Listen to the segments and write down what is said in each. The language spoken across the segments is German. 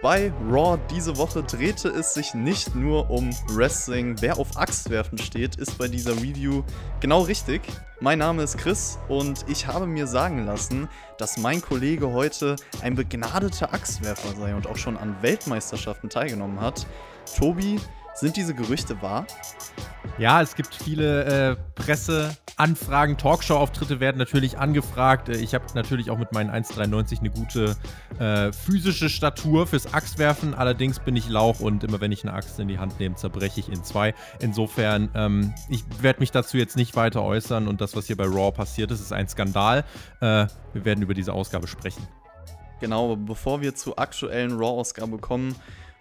Bei Raw diese Woche drehte es sich nicht nur um Wrestling. Wer auf Axtwerfen steht, ist bei dieser Review genau richtig. Mein Name ist Chris und ich habe mir sagen lassen, dass mein Kollege heute ein begnadeter Axtwerfer sei und auch schon an Weltmeisterschaften teilgenommen hat. Tobi, sind diese Gerüchte wahr? Ja, es gibt viele äh, Presseanfragen, Talkshow-Auftritte werden natürlich angefragt. Äh, ich habe natürlich auch mit meinen 1,93 eine gute äh, physische Statur fürs Axtwerfen. Allerdings bin ich Lauch und immer wenn ich eine Axt in die Hand nehme, zerbreche ich in zwei. Insofern, ähm, ich werde mich dazu jetzt nicht weiter äußern und das, was hier bei Raw passiert ist, ist ein Skandal. Äh, wir werden über diese Ausgabe sprechen. Genau, bevor wir zur aktuellen Raw-Ausgabe kommen,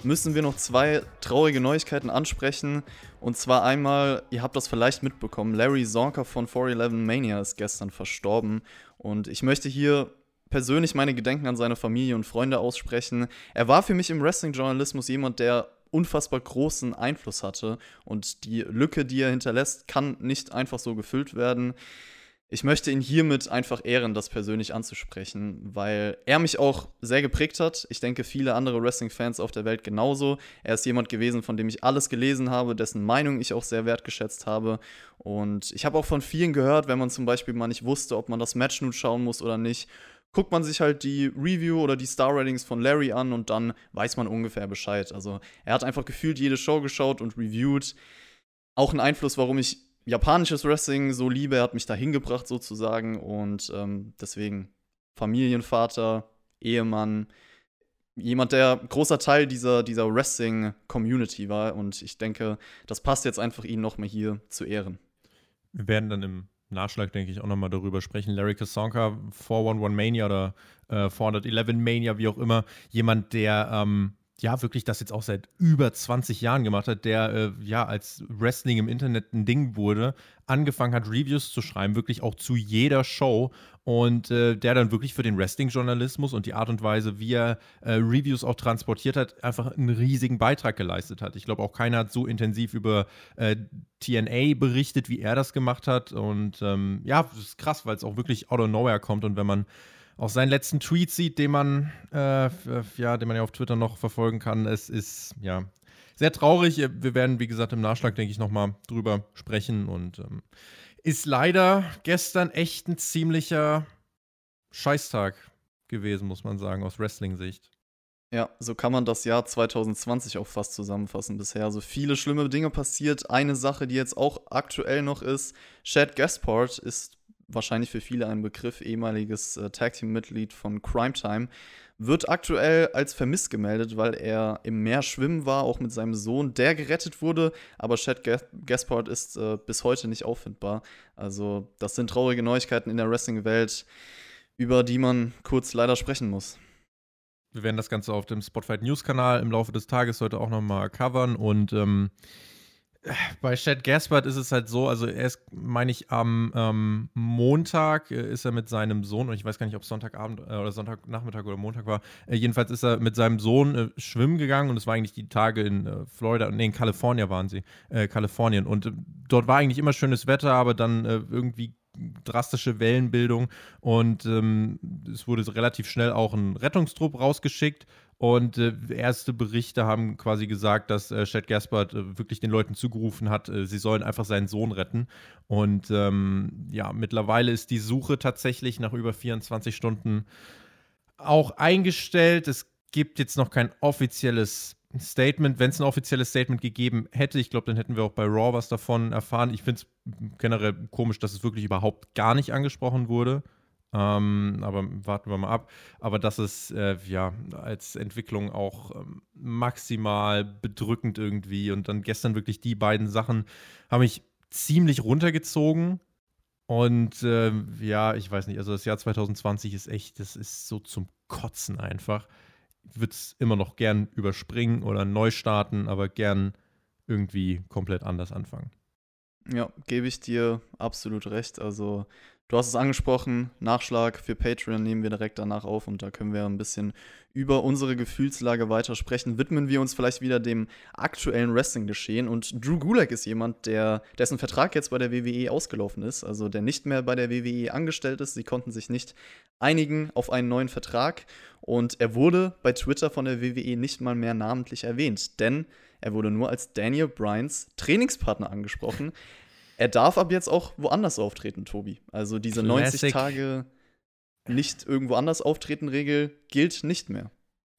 müssen wir noch zwei traurige Neuigkeiten ansprechen. Und zwar einmal, ihr habt das vielleicht mitbekommen, Larry Zonka von 411 Mania ist gestern verstorben. Und ich möchte hier persönlich meine Gedenken an seine Familie und Freunde aussprechen. Er war für mich im Wrestling-Journalismus jemand, der unfassbar großen Einfluss hatte. Und die Lücke, die er hinterlässt, kann nicht einfach so gefüllt werden ich möchte ihn hiermit einfach ehren, das persönlich anzusprechen, weil er mich auch sehr geprägt hat. Ich denke, viele andere Wrestling-Fans auf der Welt genauso. Er ist jemand gewesen, von dem ich alles gelesen habe, dessen Meinung ich auch sehr wertgeschätzt habe. Und ich habe auch von vielen gehört, wenn man zum Beispiel mal nicht wusste, ob man das Match nun schauen muss oder nicht, guckt man sich halt die Review oder die Star-Ratings von Larry an und dann weiß man ungefähr Bescheid. Also er hat einfach gefühlt jede Show geschaut und reviewed. Auch ein Einfluss, warum ich japanisches Wrestling so liebe. Er hat mich da hingebracht sozusagen und ähm, deswegen Familienvater, Ehemann, jemand, der großer Teil dieser, dieser Wrestling-Community war und ich denke, das passt jetzt einfach, ihn nochmal hier zu ehren. Wir werden dann im Nachschlag, denke ich, auch nochmal darüber sprechen. Larry Kassonka, 411 Mania oder äh, 411 Mania, wie auch immer, jemand, der ähm, ja, wirklich das jetzt auch seit über 20 Jahren gemacht hat, der äh, ja als Wrestling im Internet ein Ding wurde, angefangen hat, Reviews zu schreiben, wirklich auch zu jeder Show und äh, der dann wirklich für den Wrestling-Journalismus und die Art und Weise, wie er äh, Reviews auch transportiert hat, einfach einen riesigen Beitrag geleistet hat. Ich glaube, auch keiner hat so intensiv über äh, TNA berichtet, wie er das gemacht hat und ähm, ja, das ist krass, weil es auch wirklich out of nowhere kommt und wenn man auch seinen letzten Tweet sieht, den man, äh, ja, den man ja auf Twitter noch verfolgen kann. Es ist, ja, sehr traurig. Wir werden, wie gesagt, im Nachschlag, denke ich, nochmal drüber sprechen. Und ähm, ist leider gestern echt ein ziemlicher Scheißtag gewesen, muss man sagen, aus Wrestling-Sicht. Ja, so kann man das Jahr 2020 auch fast zusammenfassen bisher. So also viele schlimme Dinge passiert. Eine Sache, die jetzt auch aktuell noch ist, Chad Gaspard ist wahrscheinlich für viele ein Begriff, ehemaliges äh, Tag Team-Mitglied von Crime Time, wird aktuell als vermisst gemeldet, weil er im Meer schwimmen war, auch mit seinem Sohn, der gerettet wurde, aber Chad Gaspard ist äh, bis heute nicht auffindbar. Also, das sind traurige Neuigkeiten in der Wrestling-Welt, über die man kurz leider sprechen muss. Wir werden das Ganze auf dem Spotfight News-Kanal im Laufe des Tages heute auch nochmal covern und ähm, bei Chad Gaspard ist es halt so, also er ist, meine ich, am ähm, Montag äh, ist er mit seinem Sohn, und ich weiß gar nicht, ob es Sonntagabend äh, oder Sonntagnachmittag oder Montag war, äh, jedenfalls ist er mit seinem Sohn äh, schwimmen gegangen und es war eigentlich die Tage in äh, Florida, nee, in Kalifornien waren sie, Kalifornien. Und dort war eigentlich immer schönes Wetter, aber dann irgendwie drastische Wellenbildung und ähm, es wurde relativ schnell auch ein Rettungstrupp rausgeschickt und äh, erste Berichte haben quasi gesagt, dass äh, Chad Gaspard äh, wirklich den Leuten zugerufen hat, äh, sie sollen einfach seinen Sohn retten. Und ähm, ja, mittlerweile ist die Suche tatsächlich nach über 24 Stunden auch eingestellt. Es gibt jetzt noch kein offizielles Statement. Wenn es ein offizielles Statement gegeben hätte, ich glaube, dann hätten wir auch bei Raw was davon erfahren. Ich finde es generell komisch, dass es wirklich überhaupt gar nicht angesprochen wurde. Ähm, aber warten wir mal ab. Aber das ist äh, ja als Entwicklung auch ähm, maximal bedrückend irgendwie. Und dann gestern wirklich die beiden Sachen haben mich ziemlich runtergezogen. Und äh, ja, ich weiß nicht, also das Jahr 2020 ist echt, das ist so zum Kotzen einfach. Ich würde es immer noch gern überspringen oder neu starten, aber gern irgendwie komplett anders anfangen. Ja, gebe ich dir absolut recht. Also, du hast es angesprochen, Nachschlag für Patreon nehmen wir direkt danach auf und da können wir ein bisschen über unsere Gefühlslage weiter sprechen. Widmen wir uns vielleicht wieder dem aktuellen Wrestling-Geschehen und Drew Gulak ist jemand, der, dessen Vertrag jetzt bei der WWE ausgelaufen ist, also der nicht mehr bei der WWE angestellt ist. Sie konnten sich nicht einigen auf einen neuen Vertrag und er wurde bei Twitter von der WWE nicht mal mehr namentlich erwähnt, denn er wurde nur als Daniel Bryans Trainingspartner angesprochen. Er darf ab jetzt auch woanders auftreten, Tobi. Also diese Classic. 90 Tage nicht irgendwo anders auftreten Regel gilt nicht mehr.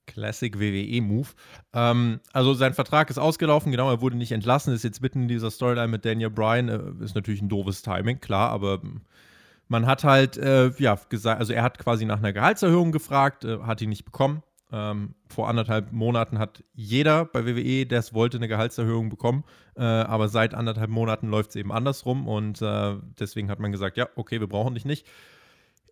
Classic WWE-Move. Ähm, also sein Vertrag ist ausgelaufen, genau, er wurde nicht entlassen, ist jetzt mitten in dieser Storyline mit Daniel Bryan. Äh, ist natürlich ein doofes Timing, klar, aber man hat halt, äh, ja, gesagt, also er hat quasi nach einer Gehaltserhöhung gefragt, äh, hat die nicht bekommen. Ähm, vor anderthalb Monaten hat jeder bei WWE, der es wollte, eine Gehaltserhöhung bekommen. Äh, aber seit anderthalb Monaten läuft es eben andersrum und äh, deswegen hat man gesagt, ja, okay, wir brauchen dich nicht.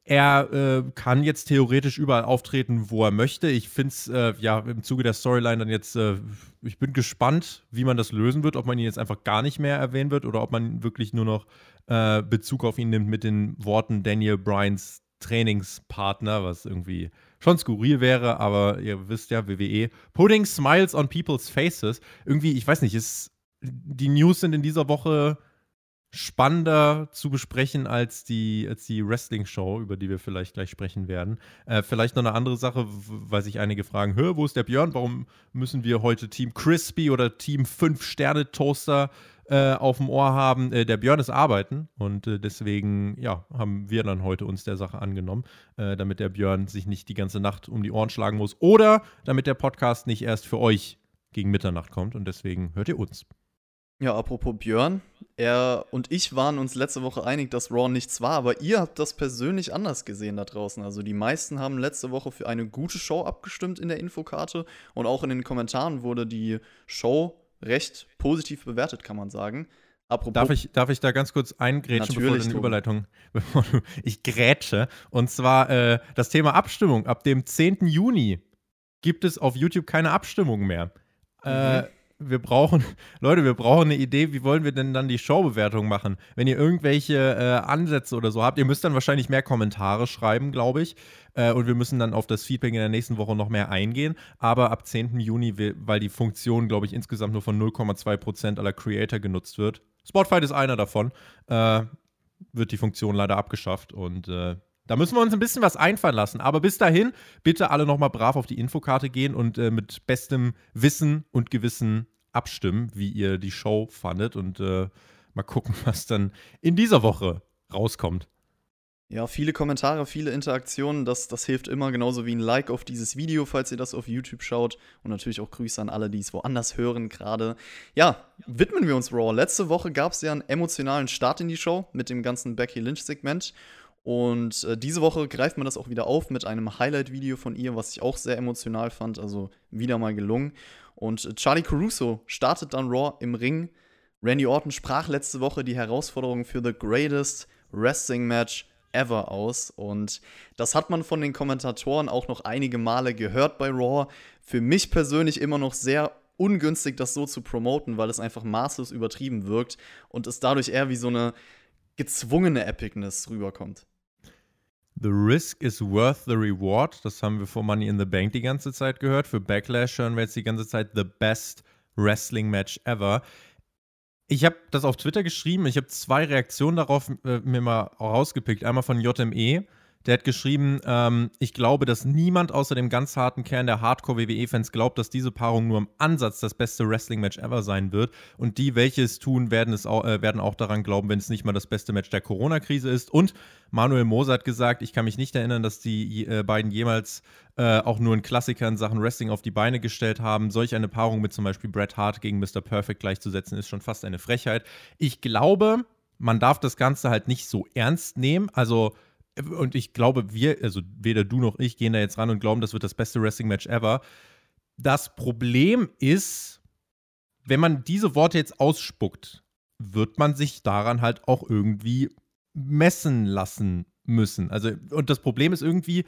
Er äh, kann jetzt theoretisch überall auftreten, wo er möchte. Ich finde es äh, ja im Zuge der Storyline dann jetzt, äh, ich bin gespannt, wie man das lösen wird, ob man ihn jetzt einfach gar nicht mehr erwähnen wird oder ob man wirklich nur noch äh, Bezug auf ihn nimmt mit den Worten Daniel Bryans Trainingspartner, was irgendwie schon skurril wäre, aber ihr wisst ja, WWE. Putting Smiles on People's Faces. Irgendwie, ich weiß nicht, ist, die News sind in dieser Woche spannender zu besprechen als die, als die Wrestling-Show, über die wir vielleicht gleich sprechen werden. Äh, vielleicht noch eine andere Sache, weil sich einige fragen, Hör, wo ist der Björn? Warum müssen wir heute Team Crispy oder Team 5-Sterne-Toaster äh, auf dem Ohr haben? Äh, der Björn ist arbeiten und äh, deswegen, ja, haben wir dann heute uns der Sache angenommen, äh, damit der Björn sich nicht die ganze Nacht um die Ohren schlagen muss oder damit der Podcast nicht erst für euch gegen Mitternacht kommt und deswegen hört ihr uns. Ja, apropos Björn, er und ich waren uns letzte Woche einig, dass Raw nichts war, aber ihr habt das persönlich anders gesehen da draußen. Also die meisten haben letzte Woche für eine gute Show abgestimmt in der Infokarte und auch in den Kommentaren wurde die Show recht positiv bewertet, kann man sagen. Apropos darf, ich, darf ich da ganz kurz eingrätschen, bevor du eine Überleitung, bevor du, ich grätsche. Und zwar äh, das Thema Abstimmung. Ab dem 10. Juni gibt es auf YouTube keine Abstimmung mehr. Äh, mhm. Äh, wir brauchen, Leute, wir brauchen eine Idee, wie wollen wir denn dann die Showbewertung machen? Wenn ihr irgendwelche äh, Ansätze oder so habt, ihr müsst dann wahrscheinlich mehr Kommentare schreiben, glaube ich. Äh, und wir müssen dann auf das Feedback in der nächsten Woche noch mehr eingehen. Aber ab 10. Juni, weil die Funktion, glaube ich, insgesamt nur von 0,2% aller Creator genutzt wird. Spotfight ist einer davon. Äh, wird die Funktion leider abgeschafft und äh, da müssen wir uns ein bisschen was einfallen lassen. Aber bis dahin, bitte alle nochmal brav auf die Infokarte gehen und äh, mit bestem Wissen und Gewissen abstimmen, wie ihr die Show fandet. Und äh, mal gucken, was dann in dieser Woche rauskommt. Ja, viele Kommentare, viele Interaktionen, das, das hilft immer, genauso wie ein Like auf dieses Video, falls ihr das auf YouTube schaut. Und natürlich auch Grüße an alle, die es woanders hören gerade. Ja, widmen wir uns Raw. Letzte Woche gab es ja einen emotionalen Start in die Show mit dem ganzen Becky Lynch-Segment. Und äh, diese Woche greift man das auch wieder auf mit einem Highlight-Video von ihr, was ich auch sehr emotional fand, also wieder mal gelungen. Und äh, Charlie Caruso startet dann Raw im Ring. Randy Orton sprach letzte Woche die Herausforderung für The Greatest Wrestling Match ever aus. Und das hat man von den Kommentatoren auch noch einige Male gehört bei Raw. Für mich persönlich immer noch sehr ungünstig, das so zu promoten, weil es einfach maßlos übertrieben wirkt und es dadurch eher wie so eine gezwungene Epicness rüberkommt. The risk is worth the reward. Das haben wir vor Money in the Bank die ganze Zeit gehört. Für Backlash hören wir jetzt die ganze Zeit The Best Wrestling Match Ever. Ich habe das auf Twitter geschrieben. Ich habe zwei Reaktionen darauf äh, mir mal rausgepickt. Einmal von JME, der hat geschrieben, ähm, ich glaube, dass niemand außer dem ganz harten Kern der Hardcore-WWE-Fans glaubt, dass diese Paarung nur im Ansatz das beste Wrestling-Match ever sein wird. Und die, welche es tun, werden, es auch, äh, werden auch daran glauben, wenn es nicht mal das beste Match der Corona-Krise ist. Und Manuel Moser hat gesagt, ich kann mich nicht erinnern, dass die äh, beiden jemals äh, auch nur einen Klassiker in Sachen Wrestling auf die Beine gestellt haben. Solch eine Paarung mit zum Beispiel Bret Hart gegen Mr. Perfect gleichzusetzen, ist schon fast eine Frechheit. Ich glaube, man darf das Ganze halt nicht so ernst nehmen. Also und ich glaube, wir, also weder du noch ich, gehen da jetzt ran und glauben, das wird das beste Wrestling-Match ever. Das Problem ist, wenn man diese Worte jetzt ausspuckt, wird man sich daran halt auch irgendwie messen lassen müssen. Also, und das Problem ist irgendwie,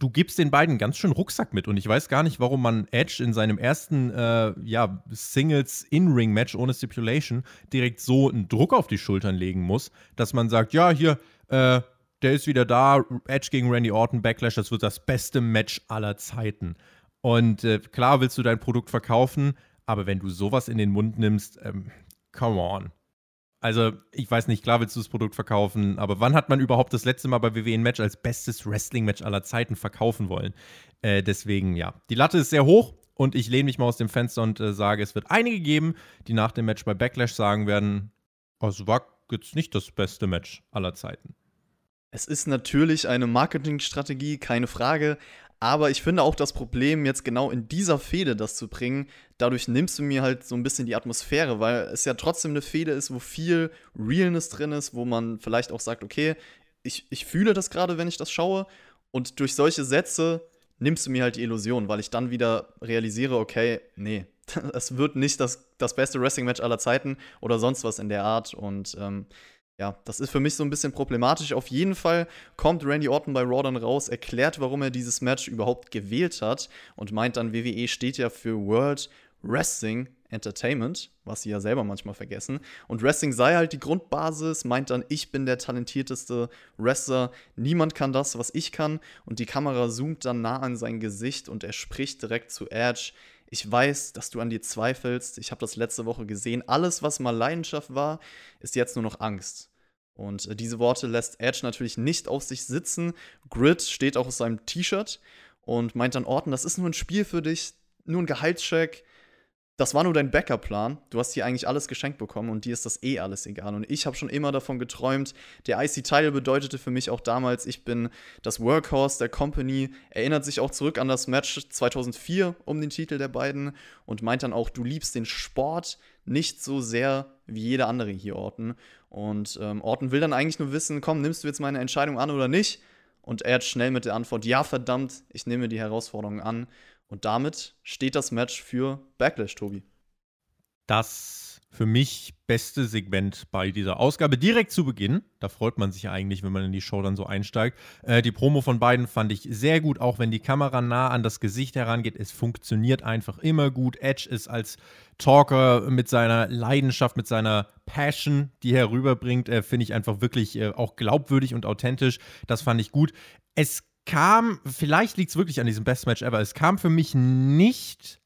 du gibst den beiden ganz schön Rucksack mit und ich weiß gar nicht, warum man Edge in seinem ersten äh, ja, Singles-In-Ring-Match ohne Stipulation direkt so einen Druck auf die Schultern legen muss, dass man sagt, ja, hier, äh, der ist wieder da, Edge gegen Randy Orton, Backlash, das wird das beste Match aller Zeiten. Und äh, klar willst du dein Produkt verkaufen, aber wenn du sowas in den Mund nimmst, ähm, come on. Also, ich weiß nicht, klar willst du das Produkt verkaufen, aber wann hat man überhaupt das letzte Mal bei WWE ein Match als bestes Wrestling-Match aller Zeiten verkaufen wollen? Äh, deswegen, ja. Die Latte ist sehr hoch und ich lehne mich mal aus dem Fenster und äh, sage, es wird einige geben, die nach dem Match bei Backlash sagen werden: oh, Es war jetzt nicht das beste Match aller Zeiten. Es ist natürlich eine Marketingstrategie, keine Frage. Aber ich finde auch das Problem, jetzt genau in dieser Fehde das zu bringen, dadurch nimmst du mir halt so ein bisschen die Atmosphäre, weil es ja trotzdem eine Fehde ist, wo viel Realness drin ist, wo man vielleicht auch sagt, okay, ich, ich fühle das gerade, wenn ich das schaue. Und durch solche Sätze nimmst du mir halt die Illusion, weil ich dann wieder realisiere, okay, nee, es wird nicht das, das beste Wrestling-Match aller Zeiten oder sonst was in der Art. Und ähm, ja, das ist für mich so ein bisschen problematisch. Auf jeden Fall kommt Randy Orton bei Raw dann raus, erklärt, warum er dieses Match überhaupt gewählt hat und meint dann, WWE steht ja für World Wrestling Entertainment, was sie ja selber manchmal vergessen. Und Wrestling sei halt die Grundbasis, meint dann, ich bin der talentierteste Wrestler, niemand kann das, was ich kann. Und die Kamera zoomt dann nah an sein Gesicht und er spricht direkt zu Edge. Ich weiß, dass du an dir zweifelst. Ich habe das letzte Woche gesehen. Alles, was mal Leidenschaft war, ist jetzt nur noch Angst. Und äh, diese Worte lässt Edge natürlich nicht auf sich sitzen. Grid steht auch auf seinem T-Shirt und meint dann Orton, das ist nur ein Spiel für dich, nur ein Gehaltscheck. Das war nur dein Backup-Plan. Du hast hier eigentlich alles geschenkt bekommen und dir ist das eh alles egal. Und ich habe schon immer davon geträumt. Der IC-Title bedeutete für mich auch damals, ich bin das Workhorse der Company. Erinnert sich auch zurück an das Match 2004 um den Titel der beiden und meint dann auch, du liebst den Sport nicht so sehr wie jeder andere hier Orton. Und ähm, Orton will dann eigentlich nur wissen, komm, nimmst du jetzt meine Entscheidung an oder nicht? Und er hat schnell mit der Antwort, ja, verdammt, ich nehme die Herausforderung an. Und damit steht das Match für Backlash, Tobi. Das für mich beste Segment bei dieser Ausgabe. Direkt zu Beginn, da freut man sich eigentlich, wenn man in die Show dann so einsteigt. Äh, die Promo von beiden fand ich sehr gut, auch wenn die Kamera nah an das Gesicht herangeht. Es funktioniert einfach immer gut. Edge ist als Talker mit seiner Leidenschaft, mit seiner Passion, die er rüberbringt, äh, finde ich einfach wirklich äh, auch glaubwürdig und authentisch. Das fand ich gut. Es kam, vielleicht liegt es wirklich an diesem Best Match Ever, es kam für mich nicht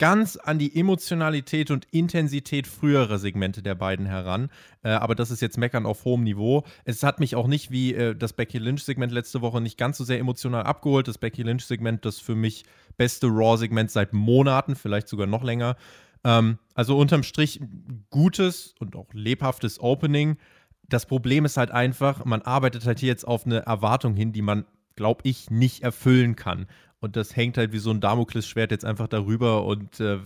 ganz an die Emotionalität und Intensität früherer Segmente der beiden heran. Äh, aber das ist jetzt Meckern auf hohem Niveau. Es hat mich auch nicht wie äh, das Becky Lynch-Segment letzte Woche nicht ganz so sehr emotional abgeholt. Das Becky Lynch-Segment, das für mich beste Raw-Segment seit Monaten, vielleicht sogar noch länger. Ähm, also unterm Strich gutes und auch lebhaftes Opening. Das Problem ist halt einfach, man arbeitet halt hier jetzt auf eine Erwartung hin, die man glaube ich, nicht erfüllen kann. Und das hängt halt wie so ein Damoklesschwert jetzt einfach darüber und äh,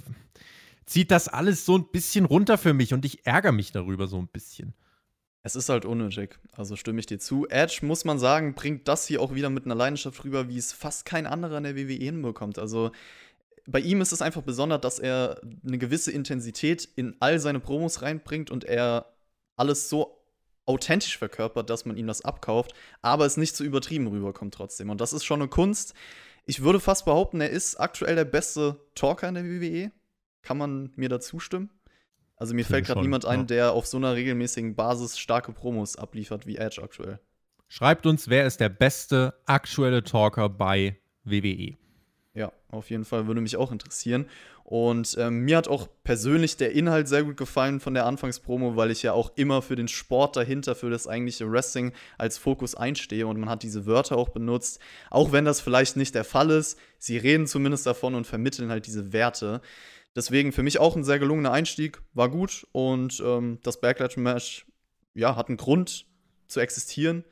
zieht das alles so ein bisschen runter für mich und ich ärgere mich darüber so ein bisschen. Es ist halt unnötig, also stimme ich dir zu. Edge, muss man sagen, bringt das hier auch wieder mit einer Leidenschaft rüber, wie es fast kein anderer in der WWE hinbekommt. Also bei ihm ist es einfach besonders, dass er eine gewisse Intensität in all seine Promos reinbringt und er alles so authentisch verkörpert, dass man ihm das abkauft, aber es nicht zu übertrieben rüberkommt trotzdem. Und das ist schon eine Kunst. Ich würde fast behaupten, er ist aktuell der beste Talker in der WWE. Kann man mir da zustimmen? Also mir fällt gerade niemand ein, ja. der auf so einer regelmäßigen Basis starke Promos abliefert wie Edge aktuell. Schreibt uns, wer ist der beste aktuelle Talker bei WWE? Ja, auf jeden Fall würde mich auch interessieren. Und ähm, mir hat auch persönlich der Inhalt sehr gut gefallen von der Anfangspromo, weil ich ja auch immer für den Sport dahinter, für das eigentliche Wrestling als Fokus einstehe. Und man hat diese Wörter auch benutzt. Auch wenn das vielleicht nicht der Fall ist, sie reden zumindest davon und vermitteln halt diese Werte. Deswegen für mich auch ein sehr gelungener Einstieg, war gut. Und ähm, das Backlash-Match, ja, hat einen Grund zu existieren.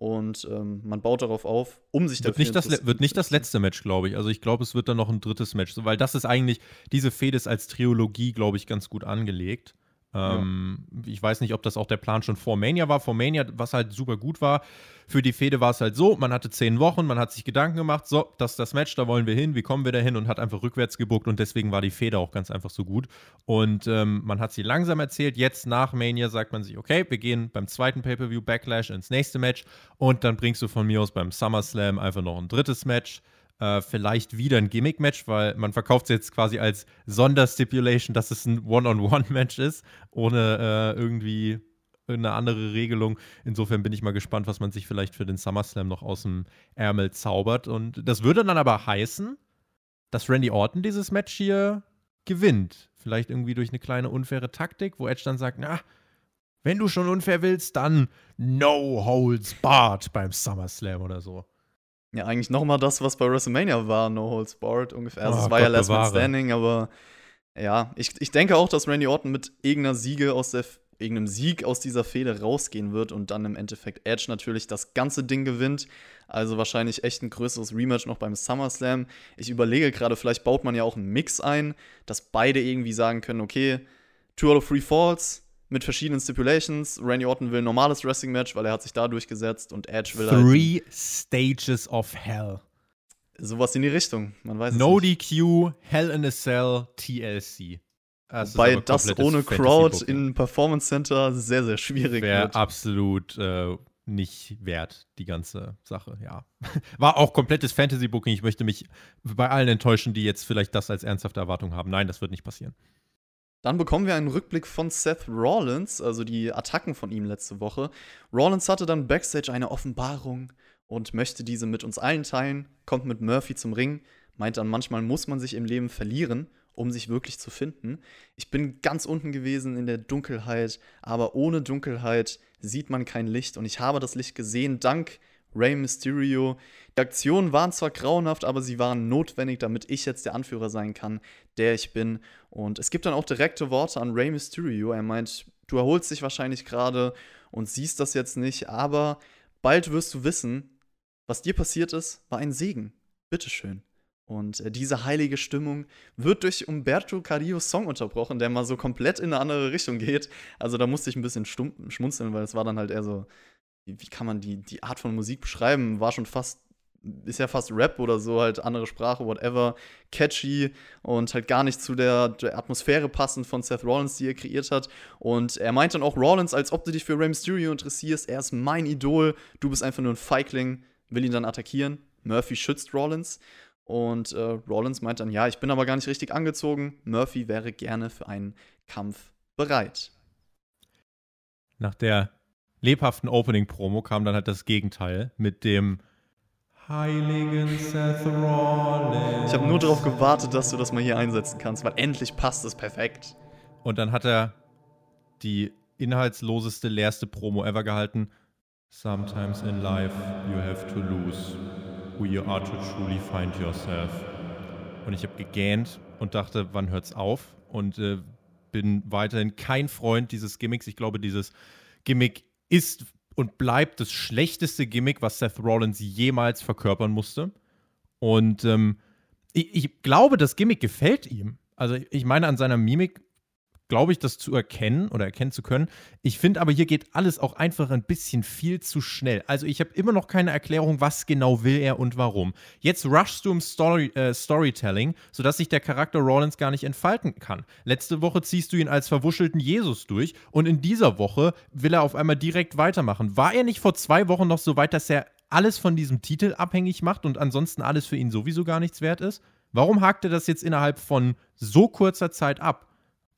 Und ähm, man baut darauf auf, um sich wird nicht das Wird nicht das letzte Match, glaube ich. Also ich glaube, es wird dann noch ein drittes Match. Weil das ist eigentlich, diese Fehde ist als Trilogie, glaube ich, ganz gut angelegt. Ähm, ja. Ich weiß nicht, ob das auch der Plan schon vor Mania war. Vor Mania, was halt super gut war, für die Fehde war es halt so, man hatte zehn Wochen, man hat sich Gedanken gemacht, so, das ist das Match, da wollen wir hin, wie kommen wir da hin und hat einfach rückwärts gebuckt und deswegen war die Fehde auch ganz einfach so gut. Und ähm, man hat sie langsam erzählt, jetzt nach Mania sagt man sich, okay, wir gehen beim zweiten Pay-Per-View Backlash ins nächste Match und dann bringst du von mir aus beim SummerSlam einfach noch ein drittes Match äh, vielleicht wieder ein Gimmick-Match, weil man verkauft es jetzt quasi als Sonderstipulation, dass es ein One-on-One-Match ist, ohne äh, irgendwie eine andere Regelung. Insofern bin ich mal gespannt, was man sich vielleicht für den SummerSlam noch aus dem Ärmel zaubert. Und das würde dann aber heißen, dass Randy Orton dieses Match hier gewinnt. Vielleicht irgendwie durch eine kleine unfaire Taktik, wo Edge dann sagt, na, wenn du schon unfair willst, dann no holds barred beim SummerSlam oder so. Ja, eigentlich nochmal das, was bei WrestleMania war, No Holds Barred ungefähr. Also, oh, es war Gott ja Last Man Standing, aber ja, ich, ich denke auch, dass Randy Orton mit irgendeiner Siege aus der irgendeinem Sieg aus dieser Fehde rausgehen wird und dann im Endeffekt Edge natürlich das ganze Ding gewinnt. Also wahrscheinlich echt ein größeres Rematch noch beim SummerSlam. Ich überlege gerade, vielleicht baut man ja auch einen Mix ein, dass beide irgendwie sagen können, okay, Two out of Three Falls, mit verschiedenen Stipulations. Randy Orton will ein normales Wrestling-Match, weil er hat sich da durchgesetzt und Edge will Three halt Stages of Hell. Sowas in die Richtung, man weiß no es nicht. No DQ, Hell in a Cell, TLC. Das Wobei das ohne Crowd in Performance Center sehr, sehr schwierig Wäre absolut äh, nicht wert, die ganze Sache, ja. War auch komplettes Fantasy-Booking. Ich möchte mich bei allen enttäuschen, die jetzt vielleicht das als ernsthafte Erwartung haben. Nein, das wird nicht passieren. Dann bekommen wir einen Rückblick von Seth Rollins, also die Attacken von ihm letzte Woche. Rollins hatte dann backstage eine Offenbarung und möchte diese mit uns allen teilen, kommt mit Murphy zum Ring, meint dann, manchmal muss man sich im Leben verlieren, um sich wirklich zu finden. Ich bin ganz unten gewesen in der Dunkelheit, aber ohne Dunkelheit sieht man kein Licht und ich habe das Licht gesehen dank Rey Mysterio. Die Aktionen waren zwar grauenhaft, aber sie waren notwendig, damit ich jetzt der Anführer sein kann, der ich bin. Und es gibt dann auch direkte Worte an Rey Mysterio. Er meint, du erholst dich wahrscheinlich gerade und siehst das jetzt nicht, aber bald wirst du wissen, was dir passiert ist, war ein Segen. Bitteschön. Und äh, diese heilige Stimmung wird durch Umberto Carrillos Song unterbrochen, der mal so komplett in eine andere Richtung geht. Also da musste ich ein bisschen schmunzeln, weil es war dann halt eher so wie, kann man die, die Art von Musik beschreiben? War schon fast ist ja fast Rap oder so, halt andere Sprache, whatever, catchy und halt gar nicht zu der, der, Atmosphäre passend von Seth Rollins, die er kreiert hat. Und er meint dann auch Rollins, als ob du dich für Rey Mysterio interessierst, er ist mein Idol, du bist einfach nur ein Feigling, will ihn dann attackieren. Murphy schützt Rollins und äh, Rollins meint dann, ja, ich bin aber gar nicht richtig angezogen, Murphy wäre gerne für einen Kampf bereit. Nach der lebhaften Opening-Promo kam dann halt das Gegenteil mit dem heiligen Seth Rollins. Ich habe nur darauf gewartet, dass du das mal hier einsetzen kannst, weil endlich passt es perfekt. Und dann hat er die inhaltsloseste, leerste Promo ever gehalten. Sometimes in life you have to lose who you are to truly find yourself. Und ich habe gegähnt und dachte, wann hört's auf? Und äh, bin weiterhin kein Freund dieses Gimmicks. Ich glaube, dieses Gimmick ist und bleibt das schlechteste Gimmick, was Seth Rollins jemals verkörpern musste. Und ähm, ich, ich, glaube, das Gimmick gefällt ihm. Also ich meine, an seiner Mimik glaube ich, das zu erkennen oder erkennen zu können. Ich finde aber, hier geht alles auch einfach ein bisschen viel zu schnell. Also ich habe immer noch keine Erklärung, was genau will er und warum. Jetzt rushst du im Story, äh, Storytelling, sodass sich der Charakter Rollins gar nicht entfalten kann. Letzte Woche ziehst du ihn als verwuschelten Jesus durch und in dieser Woche will er auf einmal direkt weitermachen. War er nicht vor zwei Wochen noch so weit, dass er alles von diesem Titel abhängig macht und ansonsten alles für ihn sowieso gar nichts wert ist? Warum hakt er das jetzt innerhalb von so kurzer Zeit ab?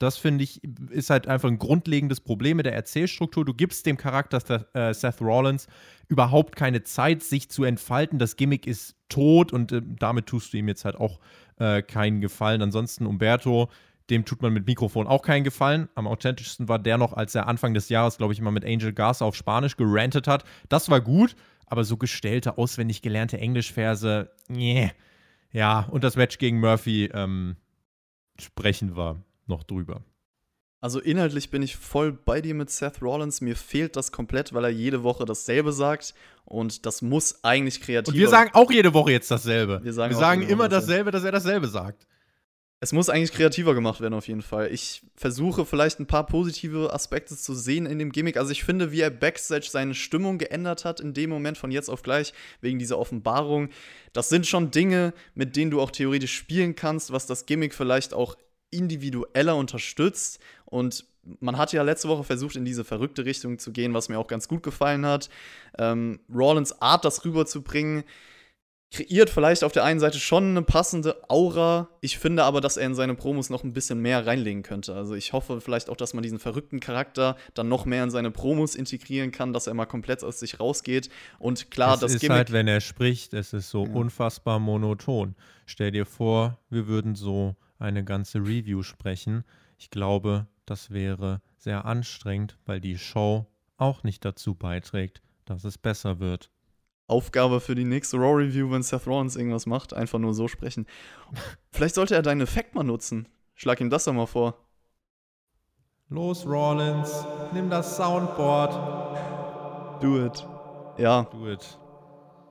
Das finde ich, ist halt einfach ein grundlegendes Problem mit der Erzählstruktur. Du gibst dem Charakter äh, Seth Rollins überhaupt keine Zeit, sich zu entfalten. Das Gimmick ist tot und äh, damit tust du ihm jetzt halt auch äh, keinen Gefallen. Ansonsten Umberto, dem tut man mit Mikrofon auch keinen Gefallen. Am authentischsten war der noch, als er Anfang des Jahres, glaube ich, mal mit Angel Garza auf Spanisch gerantet hat. Das war gut, aber so gestellte, auswendig gelernte Englischverse, nee. Ja, und das Match gegen Murphy ähm, sprechen wir noch drüber. Also inhaltlich bin ich voll bei dir mit Seth Rollins. Mir fehlt das komplett, weil er jede Woche dasselbe sagt. Und das muss eigentlich kreativ. Und wir sagen auch jede Woche jetzt dasselbe. Wir sagen, wir sagen immer dasselbe, dass er dasselbe sagt. Es muss eigentlich kreativer gemacht werden, auf jeden Fall. Ich versuche vielleicht ein paar positive Aspekte zu sehen in dem Gimmick. Also ich finde, wie er Backstage seine Stimmung geändert hat in dem Moment von jetzt auf gleich, wegen dieser Offenbarung. Das sind schon Dinge, mit denen du auch theoretisch spielen kannst, was das Gimmick vielleicht auch individueller unterstützt. Und man hat ja letzte Woche versucht, in diese verrückte Richtung zu gehen, was mir auch ganz gut gefallen hat. Ähm, Rollins Art, das rüberzubringen, kreiert vielleicht auf der einen Seite schon eine passende Aura. Ich finde aber, dass er in seine Promos noch ein bisschen mehr reinlegen könnte. Also ich hoffe vielleicht auch, dass man diesen verrückten Charakter dann noch mehr in seine Promos integrieren kann, dass er mal komplett aus sich rausgeht. Und klar, es das ist Gimmick halt, wenn er spricht, es ist so Ja. unfassbar monoton. Stell dir vor, wir würden so eine ganze Review sprechen. Ich glaube, das wäre sehr anstrengend, weil die Show auch nicht dazu beiträgt, dass es besser wird. Aufgabe für die nächste Raw Review, wenn Seth Rollins irgendwas macht, einfach nur so sprechen. Vielleicht sollte er deinen Effekt mal nutzen. Schlag ihm das doch mal vor. Los, Rollins, nimm das Soundboard. Do it. Ja, Do it.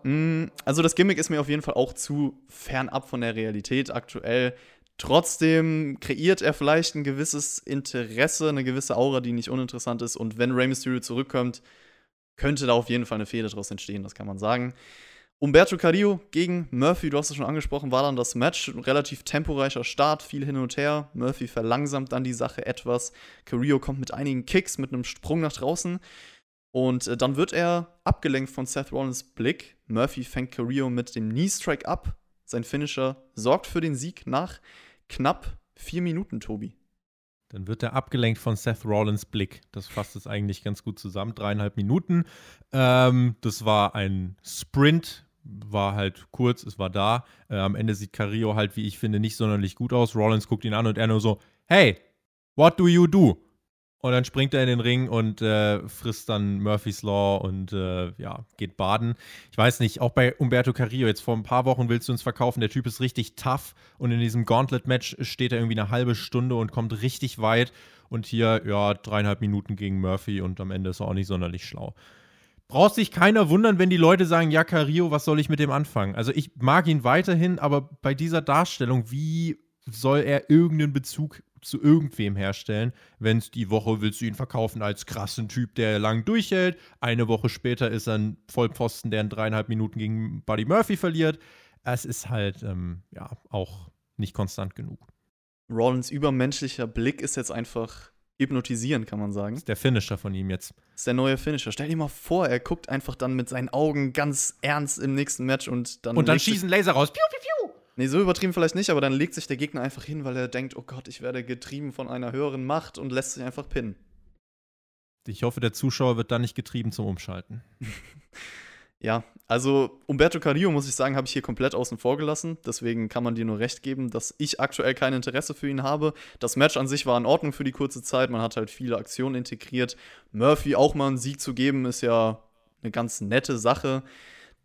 Mm, Also das Gimmick ist mir auf jeden Fall auch zu fernab von der Realität aktuell. Trotzdem kreiert er vielleicht ein gewisses Interesse, eine gewisse Aura, die nicht uninteressant ist. Und wenn Rey Mysterio zurückkommt, könnte da auf jeden Fall eine Fehde daraus entstehen, das kann man sagen. Umberto Carrillo gegen Murphy, du hast es schon angesprochen, war dann das Match. Ein relativ temporeicher Start, viel hin und her. Murphy verlangsamt dann die Sache etwas. Carrillo kommt mit einigen Kicks, mit einem Sprung nach draußen. Und äh, dann wird er abgelenkt von Seth Rollins Blick. Murphy fängt Carrillo mit dem Knee-Strike ab. Sein Finisher sorgt für den Sieg nach knapp vier Minuten, Tobi. Dann wird er abgelenkt von Seth Rollins Blick. Das fasst es eigentlich ganz gut zusammen. Dreieinhalb Minuten. Ähm, das war ein Sprint. War halt kurz, es war da. Äh, am Ende sieht Carrillo halt, wie ich finde, nicht sonderlich gut aus. Rollins guckt ihn an und er nur so: Hey, what do you do? Und dann springt er in den Ring und äh, frisst dann Murphy's Law und äh, ja, geht baden. Ich weiß nicht, auch bei Umberto Carrillo, jetzt vor ein paar Wochen willst du uns verkaufen, der Typ ist richtig tough und in diesem Gauntlet-Match steht er irgendwie eine halbe Stunde und kommt richtig weit. Und hier, ja, dreieinhalb Minuten gegen Murphy und am Ende ist er auch nicht sonderlich schlau. Braucht sich keiner wundern, wenn die Leute sagen, ja, Carrillo, was soll ich mit dem anfangen? Also ich mag ihn weiterhin, aber bei dieser Darstellung, wie soll er irgendeinen Bezug zu irgendwem herstellen, wenn es die Woche willst du ihn verkaufen als krassen Typ, der lang durchhält. Eine Woche später ist er ein Vollpfosten, der in dreieinhalb Minuten gegen Buddy Murphy verliert. Es ist halt ähm, ja auch nicht konstant genug. Rollins übermenschlicher Blick ist jetzt einfach hypnotisierend, kann man sagen. Das ist der Finisher von ihm jetzt. Das ist der neue Finisher. Stell dir mal vor, er guckt einfach dann mit seinen Augen ganz ernst im nächsten Match und dann. Und dann schießen Laser raus. Piu, piu. Nee, so übertrieben vielleicht nicht, aber dann legt sich der Gegner einfach hin, weil er denkt, oh Gott, ich werde getrieben von einer höheren Macht und lässt sich einfach pinnen. Ich hoffe, der Zuschauer wird dann nicht getrieben zum Umschalten. Ja, also Umberto Carrillo, muss ich sagen, habe ich hier komplett außen vor gelassen. Deswegen kann man dir nur recht geben, dass ich aktuell kein Interesse für ihn habe. Das Match an sich war in Ordnung für die kurze Zeit. Man hat halt viele Aktionen integriert. Murphy auch mal einen Sieg zu geben, ist ja eine ganz nette Sache.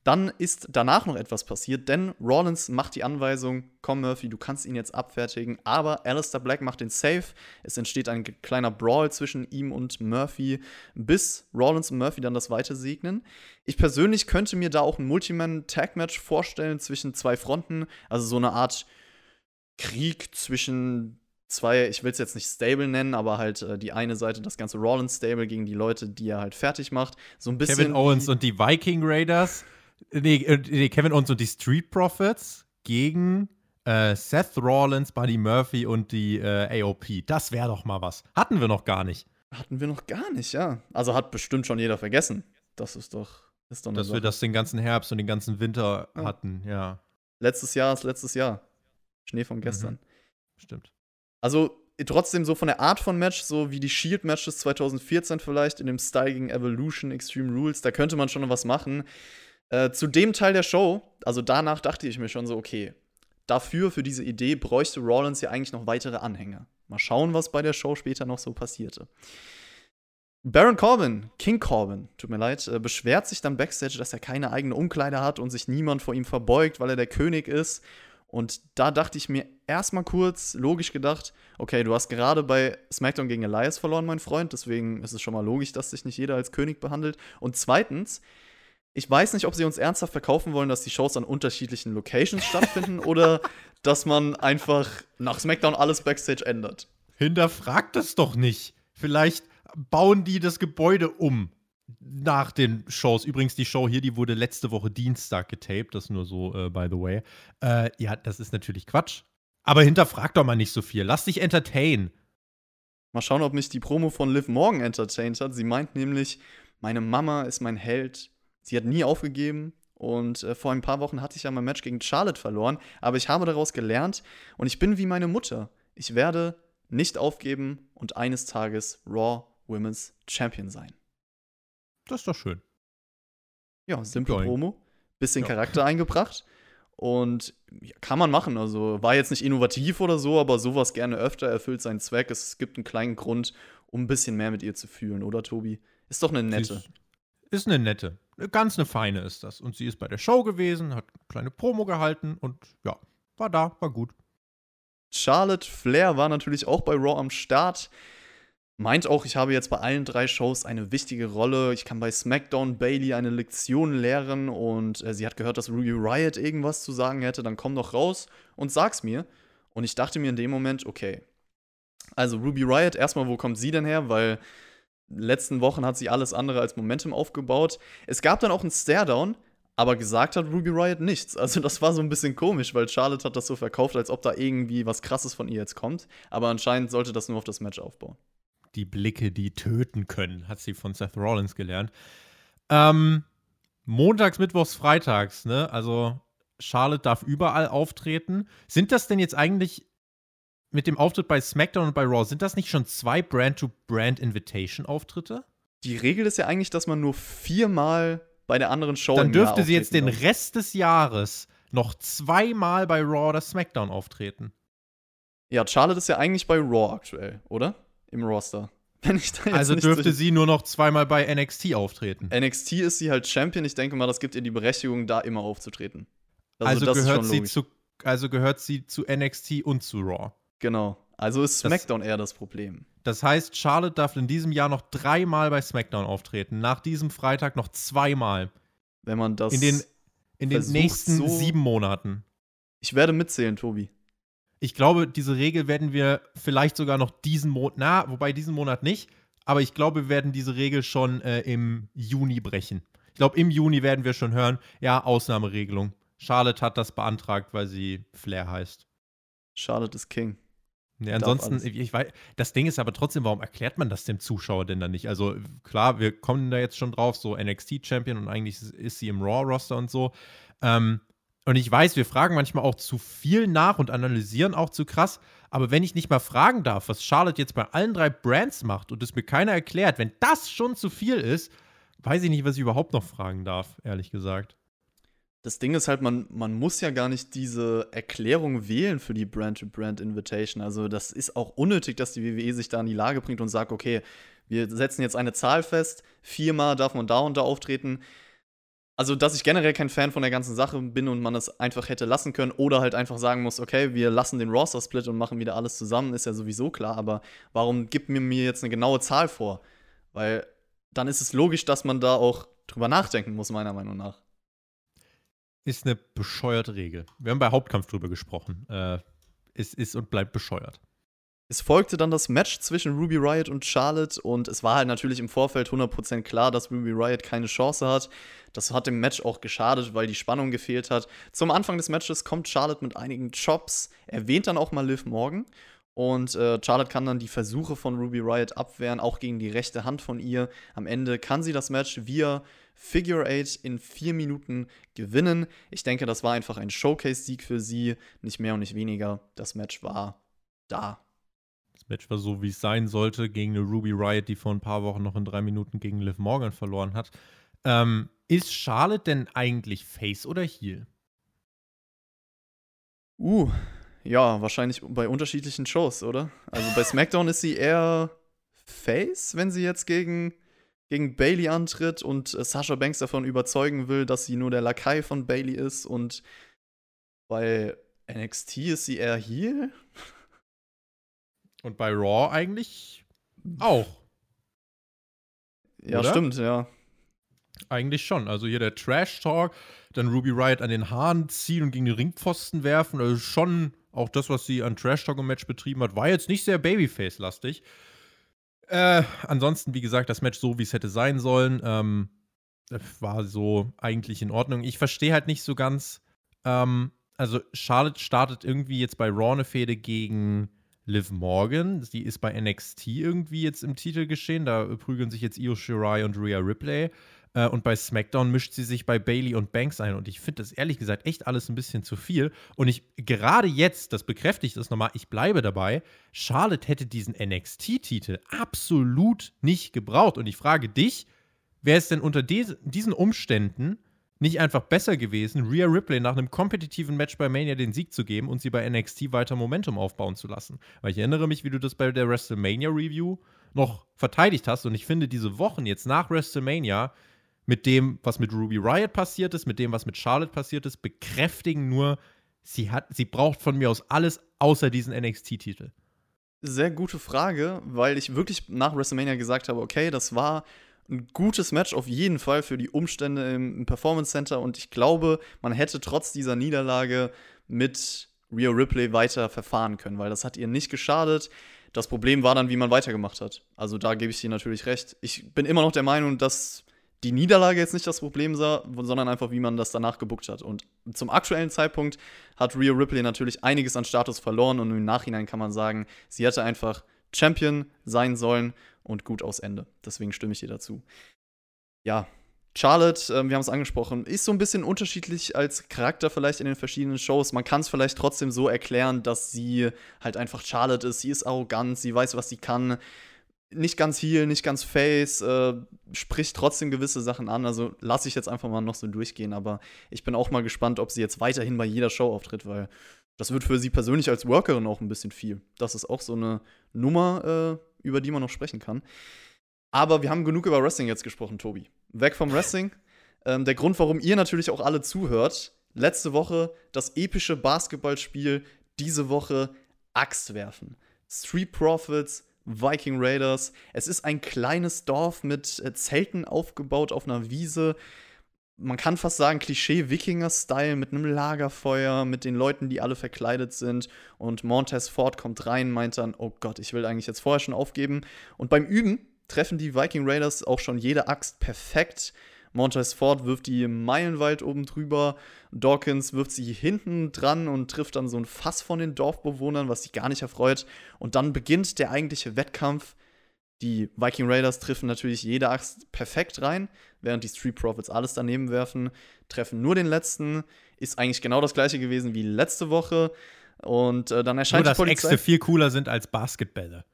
Dann ist danach noch etwas passiert, denn Rollins macht die Anweisung, komm Murphy, du kannst ihn jetzt abfertigen, aber Alistair Black macht den Safe. Es entsteht ein kleiner Brawl zwischen ihm und Murphy, bis Rollins und Murphy dann das Weite segnen. Ich persönlich könnte mir da auch ein Multiman-Tag-Match vorstellen zwischen zwei Fronten, also so eine Art Krieg zwischen zwei, ich will es jetzt nicht Stable nennen, aber halt äh, die eine Seite, das ganze Rollins-Stable gegen die Leute, die er halt fertig macht. So ein bisschen. Kevin Owens und die Viking Raiders. Nee, äh, nee, Kevin Owens und die Street Profits gegen äh, Seth Rollins, Buddy Murphy und die äh, AOP. Das wäre doch mal was. Hatten wir noch gar nicht. Hatten wir noch gar nicht, ja. Also hat bestimmt schon jeder vergessen. Das ist doch, ist doch Dass wir Sache. das den ganzen Herbst und den ganzen Winter Ja. hatten. Ja, Letztes Jahr ist letztes Jahr. Schnee von gestern. Mhm. stimmt. Also trotzdem so von der Art von Match, so wie die Shield-Matches 2014 vielleicht in dem Style gegen Evolution, Extreme Rules, da könnte man schon noch was machen. Äh, zu dem Teil der Show, also danach dachte ich mir schon so, okay, dafür, für diese Idee, bräuchte Rollins ja eigentlich noch weitere Anhänger. Mal schauen, was bei der Show später noch so passierte. Baron Corbin, King Corbin, tut mir leid, äh, beschwert sich dann backstage, dass er keine eigene Umkleide hat und sich niemand vor ihm verbeugt, weil er der König ist. Und da dachte ich mir erstmal kurz, logisch gedacht, okay, du hast gerade bei SmackDown gegen Elias verloren, mein Freund, deswegen ist es schon mal logisch, dass sich nicht jeder als König behandelt. Und zweitens, ich weiß nicht, ob sie uns ernsthaft verkaufen wollen, dass die Shows an unterschiedlichen Locations stattfinden oder dass man einfach nach SmackDown alles Backstage ändert. Hinterfragt das doch nicht. Vielleicht bauen die das Gebäude um nach den Shows. Übrigens, die Show hier, die wurde letzte Woche Dienstag getaped. Das nur so, äh, by the way. Äh, ja, das ist natürlich Quatsch. Aber hinterfragt doch mal nicht so viel. Lass dich entertain. Mal schauen, ob mich die Promo von Liv Morgan entertained hat. Sie meint nämlich, meine Mama ist mein Held sie hat nie aufgegeben. Und äh, vor ein paar Wochen hatte ich ja mein Match gegen Charlotte verloren. Aber ich habe daraus gelernt und ich bin wie meine Mutter. Ich werde nicht aufgeben und eines Tages Raw Women's Champion sein. Das ist doch schön. Ja, simple Promo. Bisschen ja. Charakter eingebracht. Und ja, kann man machen. Also war jetzt nicht innovativ oder so, aber sowas gerne öfter erfüllt seinen Zweck. Es gibt einen kleinen Grund, um ein bisschen mehr mit ihr zu fühlen, oder Tobi? Ist doch eine nette. Ist, ist eine nette. Ganz eine feine ist das. Und sie ist bei der Show gewesen, hat eine kleine Promo gehalten und ja, war da, war gut. Charlotte Flair war natürlich auch bei Raw am Start. Meint auch, ich habe jetzt bei allen drei Shows eine wichtige Rolle. Ich kann bei SmackDown Bailey eine Lektion lehren und äh, sie hat gehört, dass Ruby Riot irgendwas zu sagen hätte. Dann komm doch raus und sag's mir. Und ich dachte mir in dem Moment, okay. Also Ruby Riot, erstmal, wo kommt sie denn her? Weil letzten Wochen hat sie alles andere als Momentum aufgebaut. Es gab dann auch einen Staredown, aber gesagt hat Ruby Riot nichts. Also das war so ein bisschen komisch, weil Charlotte hat das so verkauft, als ob da irgendwie was Krasses von ihr jetzt kommt. Aber anscheinend sollte das nur auf das Match aufbauen. Die Blicke, die töten können, hat sie von Seth Rollins gelernt. Ähm, montags, Mittwochs, Freitags, ne? Also Charlotte darf überall auftreten. Sind das denn jetzt eigentlich mit dem Auftritt bei SmackDown und bei Raw, sind das nicht schon zwei Brand-to-Brand-Invitation-Auftritte? Die Regel ist ja eigentlich, dass man nur viermal bei der anderen Show Dann dürfte sie jetzt den Rest des Jahres noch zweimal bei Raw oder SmackDown auftreten. Ja, Charlotte ist ja eigentlich bei Raw aktuell, oder? Im Roster. also dürfte sie nur noch zweimal bei NXT auftreten. NXT ist sie halt Champion. Ich denke mal, das gibt ihr die Berechtigung, da immer aufzutreten. Also, also gehört, sie zu, also gehört sie zu NXT und zu Raw. Genau. Also ist SmackDown das, eher das Problem. Das heißt, Charlotte darf in diesem Jahr noch dreimal bei SmackDown auftreten. Nach diesem Freitag noch zweimal. Wenn man das. In den, in den nächsten so sieben Monaten. Ich werde mitzählen, Tobi. Ich glaube, diese Regel werden wir vielleicht sogar noch diesen Monat, na, wobei diesen Monat nicht, aber ich glaube, wir werden diese Regel schon äh, im Juni brechen. Ich glaube, im Juni werden wir schon hören, ja, Ausnahmeregelung. Charlotte hat das beantragt, weil sie Flair heißt. Charlotte ist King. Ja, ansonsten, ich weiß, das Ding ist aber trotzdem, warum erklärt man das dem Zuschauer denn dann nicht? Also klar, wir kommen da jetzt schon drauf, so NXT-Champion und eigentlich ist sie im Raw-Roster und so. Ähm, und ich weiß, wir fragen manchmal auch zu viel nach und analysieren auch zu krass. Aber wenn ich nicht mal fragen darf, was Charlotte jetzt bei allen drei Brands macht und es mir keiner erklärt, wenn das schon zu viel ist, weiß ich nicht, was ich überhaupt noch fragen darf, ehrlich gesagt das Ding ist halt, man, man muss ja gar nicht diese Erklärung wählen für die Brand-to-Brand-Invitation. Also das ist auch unnötig, dass die WWE sich da in die Lage bringt und sagt, okay, wir setzen jetzt eine Zahl fest, viermal darf man da und da auftreten. Also, dass ich generell kein Fan von der ganzen Sache bin und man es einfach hätte lassen können oder halt einfach sagen muss, okay, wir lassen den Roster-Split und machen wieder alles zusammen, ist ja sowieso klar. Aber warum gibt mir mir jetzt eine genaue Zahl vor? Weil dann ist es logisch, dass man da auch drüber nachdenken muss, meiner Meinung nach ist eine bescheuerte Regel. Wir haben bei Hauptkampf drüber gesprochen. Äh, es ist und bleibt bescheuert. Es folgte dann das Match zwischen Ruby Riot und Charlotte und es war halt natürlich im Vorfeld 100% klar, dass Ruby Riot keine Chance hat. Das hat dem Match auch geschadet, weil die Spannung gefehlt hat. Zum Anfang des Matches kommt Charlotte mit einigen Chops, erwähnt dann auch mal Liv Morgan und äh, Charlotte kann dann die Versuche von Ruby Riot abwehren, auch gegen die rechte Hand von ihr. Am Ende kann sie das Match via Figure 8 in vier Minuten gewinnen. Ich denke, das war einfach ein Showcase-Sieg für sie, nicht mehr und nicht weniger. Das Match war da. Das Match war so, wie es sein sollte, gegen eine Ruby Riot, die vor ein paar Wochen noch in drei Minuten gegen Liv Morgan verloren hat. Ähm, ist Charlotte denn eigentlich Face oder Heel? Uh, ja, wahrscheinlich bei unterschiedlichen Shows, oder? Also bei SmackDown ist sie eher Face, wenn sie jetzt gegen, gegen Bailey antritt und äh, Sasha Banks davon überzeugen will, dass sie nur der Lakai von Bailey ist. Und bei NXT ist sie eher Heel. Und bei Raw eigentlich auch. Ja, Oder? stimmt, ja. Eigentlich schon. Also hier der Trash-Talk, dann Ruby Riot an den Haaren ziehen und gegen den Ringpfosten werfen. Also schon auch das, was sie an Trash-Talk im Match betrieben hat, war jetzt nicht sehr Babyface-lastig. Äh, ansonsten, wie gesagt, das Match so, wie es hätte sein sollen, ähm, war so eigentlich in Ordnung. Ich verstehe halt nicht so ganz, ähm, also Charlotte startet irgendwie jetzt bei Raw eine Fehde gegen Liv Morgan. Sie ist bei NXT irgendwie jetzt im Titel geschehen. Da prügeln sich jetzt Io Shirai und Rhea Ripley. Äh, und bei SmackDown mischt sie sich bei Bailey und Banks ein. Und ich finde das ehrlich gesagt echt alles ein bisschen zu viel. Und ich, gerade jetzt, das bekräftigt es nochmal, ich bleibe dabei, Charlotte hätte diesen NXT-Titel absolut nicht gebraucht. Und ich frage dich, wäre es denn unter diesen Umständen nicht einfach besser gewesen, Rhea Ripley nach einem kompetitiven Match bei Mania den Sieg zu geben und sie bei NXT weiter Momentum aufbauen zu lassen? Weil ich erinnere mich, wie du das bei der WrestleMania Review noch verteidigt hast und ich finde diese Wochen jetzt nach WrestleMania mit dem, was mit Ruby Riot passiert ist, mit dem, was mit Charlotte passiert ist, bekräftigen nur, sie hat, sie braucht von mir aus alles außer diesen NXT-Titel. Sehr gute Frage, weil ich wirklich nach WrestleMania gesagt habe, okay, das war ein gutes Match auf jeden Fall für die Umstände im, Performance Center und ich glaube, man hätte trotz dieser Niederlage mit Rhea Ripley weiter verfahren können, weil das hat ihr nicht geschadet. Das Problem war dann, wie man weitergemacht hat. Also da gebe ich dir natürlich recht. Ich bin immer noch der Meinung, dass die Niederlage jetzt nicht das Problem war, sondern einfach, wie man das danach gebuckt hat. Und zum aktuellen Zeitpunkt hat Rhea Ripley natürlich einiges an Status verloren und im Nachhinein kann man sagen, sie hätte einfach Champion sein sollen und gut aus Ende. Deswegen stimme ich dir dazu. Ja, Charlotte, äh, wir haben es angesprochen, ist so ein bisschen unterschiedlich als Charakter vielleicht in den verschiedenen Shows. Man kann es vielleicht trotzdem so erklären, dass sie halt einfach Charlotte ist. Sie ist arrogant, sie weiß, was sie kann nicht ganz Heal, nicht ganz Face, äh, spricht trotzdem gewisse Sachen an. Also lasse ich jetzt einfach mal noch so durchgehen. Aber ich bin auch mal gespannt, ob sie jetzt weiterhin bei jeder Show auftritt, weil das wird für sie persönlich als Workerin auch ein bisschen viel. Das ist auch so eine Nummer, äh, über die man noch sprechen kann. Aber wir haben genug über Wrestling jetzt gesprochen, Tobi. Weg vom Wrestling. Ähm, der Grund, warum ihr natürlich auch alle zuhört, letzte Woche das epische Basketballspiel, diese Woche Axt werfen. Street Profits Viking Raiders. Es ist ein kleines Dorf mit äh, Zelten aufgebaut auf einer Wiese. Man kann fast sagen, Klischee-Wikinger-Style mit einem Lagerfeuer, mit den Leuten, die alle verkleidet sind. Und Montez Ford kommt rein, meint dann: Oh Gott, ich will eigentlich jetzt vorher schon aufgeben. Und beim Üben treffen die Viking Raiders auch schon jede Axt perfekt. Montez Ford wirft die meilenweit oben drüber. Dawkins wirft sie hinten dran und trifft dann so ein Fass von den Dorfbewohnern, was sie gar nicht erfreut. Und dann beginnt der eigentliche Wettkampf. Die Viking Raiders treffen natürlich jede Axt perfekt rein, während die Street Profits alles daneben werfen, treffen nur den letzten. Ist eigentlich genau das gleiche gewesen wie letzte Woche. Und äh, dann erscheint nur, die Polizei. Äxte viel cooler sind als Basketbälle.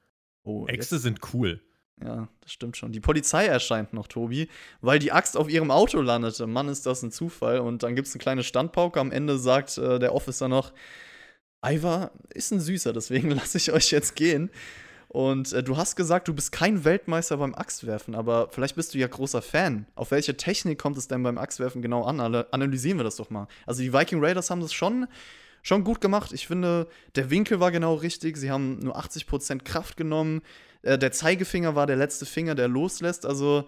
Oh, Äxte sind cool. Ja, das stimmt schon. Die Polizei erscheint noch, Tobi, weil die Axt auf ihrem Auto landete. Mann, ist das ein Zufall. Und dann gibt es eine kleine Standpauke. Am Ende sagt äh, der Officer noch: Ivar ist ein Süßer, deswegen lasse ich euch jetzt gehen. Und äh, du hast gesagt, du bist kein Weltmeister beim Axtwerfen, aber vielleicht bist du ja großer Fan. Auf welche Technik kommt es denn beim Axtwerfen genau an? Analysieren wir das doch mal. Also die Viking Raiders haben das schon, schon gut gemacht. Ich finde, der Winkel war genau richtig. Sie haben nur 80% Kraft genommen. Äh, der Zeigefinger war der letzte Finger, der loslässt. Also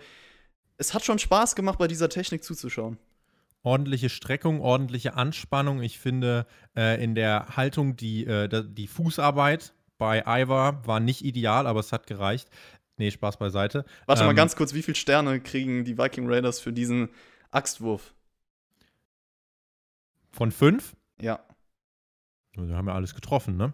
es hat schon Spaß gemacht, bei dieser Technik zuzuschauen. Ordentliche Streckung, ordentliche Anspannung. Ich finde äh, in der Haltung die, äh, die Fußarbeit bei Ivar war nicht ideal, aber es hat gereicht. Nee, Spaß beiseite. Warte ähm, mal ganz kurz, wie viele Sterne kriegen die Viking Raiders für diesen Axtwurf? Von fünf? Ja. Wir haben ja alles getroffen, ne?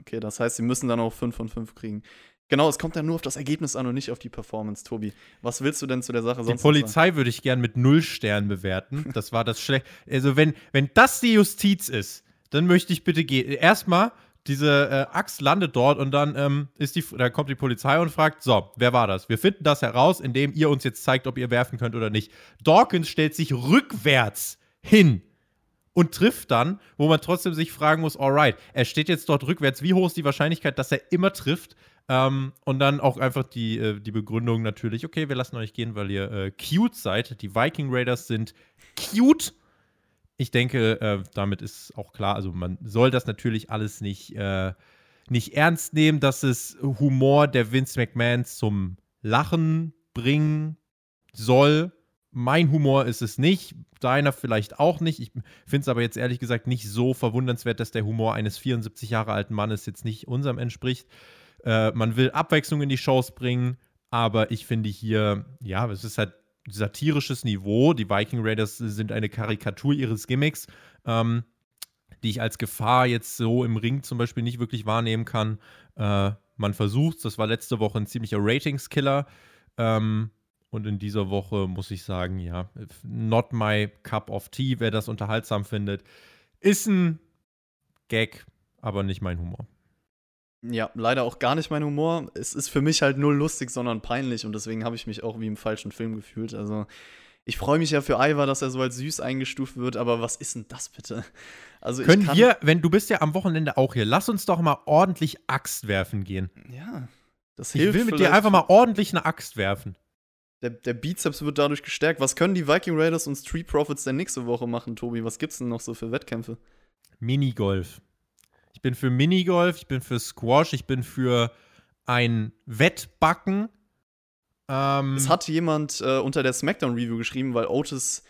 Okay, das heißt, sie müssen dann auch fünf von fünf kriegen. Genau, es kommt ja nur auf das Ergebnis an und nicht auf die Performance, Tobi. Was willst du denn zu der Sache sonst Die Polizei würde ich gern mit null Sternen bewerten. Das war das schlecht. Also, wenn, wenn das die Justiz ist, dann möchte ich bitte gehen. Erstmal, diese äh, Axt landet dort und dann ähm, ist die, da kommt die Polizei und fragt: So, wer war das? Wir finden das heraus, indem ihr uns jetzt zeigt, ob ihr werfen könnt oder nicht. Dawkins stellt sich rückwärts hin und trifft dann, wo man trotzdem sich fragen muss: Alright, er steht jetzt dort rückwärts. Wie hoch ist die Wahrscheinlichkeit, dass er immer trifft? Ähm, und dann auch einfach die, äh, die Begründung natürlich, okay, wir lassen euch gehen, weil ihr äh, cute seid. Die Viking Raiders sind cute. Ich denke, äh, damit ist auch klar, also man soll das natürlich alles nicht, äh, nicht ernst nehmen, dass es Humor der Vince McMahon zum Lachen bringen soll mein Humor ist es nicht, deiner vielleicht auch nicht. Ich finde es aber jetzt ehrlich gesagt nicht so verwundernswert, dass der Humor eines 74 Jahre alten Mannes jetzt nicht unserem entspricht. Äh, man will Abwechslung in die Shows bringen, aber ich finde hier, ja, es ist halt satirisches Niveau. Die Viking Raiders sind eine Karikatur ihres Gimmicks, ähm, die ich als Gefahr jetzt so im Ring zum Beispiel nicht wirklich wahrnehmen kann. Äh, man versucht das war letzte Woche ein ziemlicher Ratingskiller. Ähm, und in dieser Woche muss ich sagen, ja, not my cup of tea, wer das unterhaltsam findet. Ist ein Gag, aber nicht mein Humor. Ja, leider auch gar nicht mein Humor. Es ist für mich halt null lustig, sondern peinlich und deswegen habe ich mich auch wie im falschen Film gefühlt. Also, ich freue mich ja für Ivar, dass er so als süß eingestuft wird, aber was ist denn das bitte? Also Können wir, wenn du bist ja am Wochenende auch hier, lass uns doch mal ordentlich Axt werfen gehen. Ja, das hilft. Ich will mit dir einfach mal ordentlich eine Axt werfen. Der, der, Bizeps wird dadurch gestärkt. Was können die Viking Raiders und Street Profits denn nächste Woche machen, Tobi? Was gibt's denn noch so für Wettkämpfe? Minigolf. Ich bin für Minigolf, ich bin für Squash, ich bin für ein Wettbacken. Ähm, es hat jemand äh, unter der SmackDown-Review geschrieben, weil Otis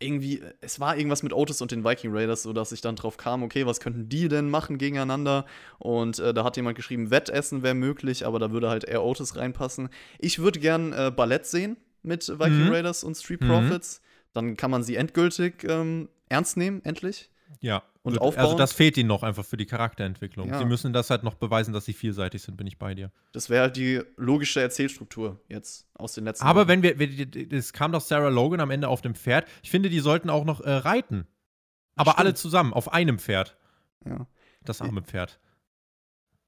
irgendwie, es war irgendwas mit Otis und den Viking Raiders, sodass ich dann drauf kam, okay, was könnten die denn machen gegeneinander? Und äh, da hat jemand geschrieben, Wettessen wäre möglich, aber da würde halt eher Otis reinpassen. Ich würde gern äh, Ballett sehen mit Viking mhm. Raiders und Street Profits. Mhm. Dann kann man sie endgültig ähm, ernst nehmen, endlich. Ja, und also aufbauen. Also das fehlt ihnen noch einfach für die Charakterentwicklung. Ja. Sie müssen das halt noch beweisen, dass sie vielseitig sind, bin ich bei dir. Das wäre halt die logische Erzählstruktur jetzt aus den letzten Aber Jahren. wenn wir, es kam doch Sarah Logan am Ende auf dem Pferd. Ich finde, die sollten auch noch äh, reiten. Aber Stimmt. alle zusammen, auf einem Pferd. Ja. Das arme Pferd.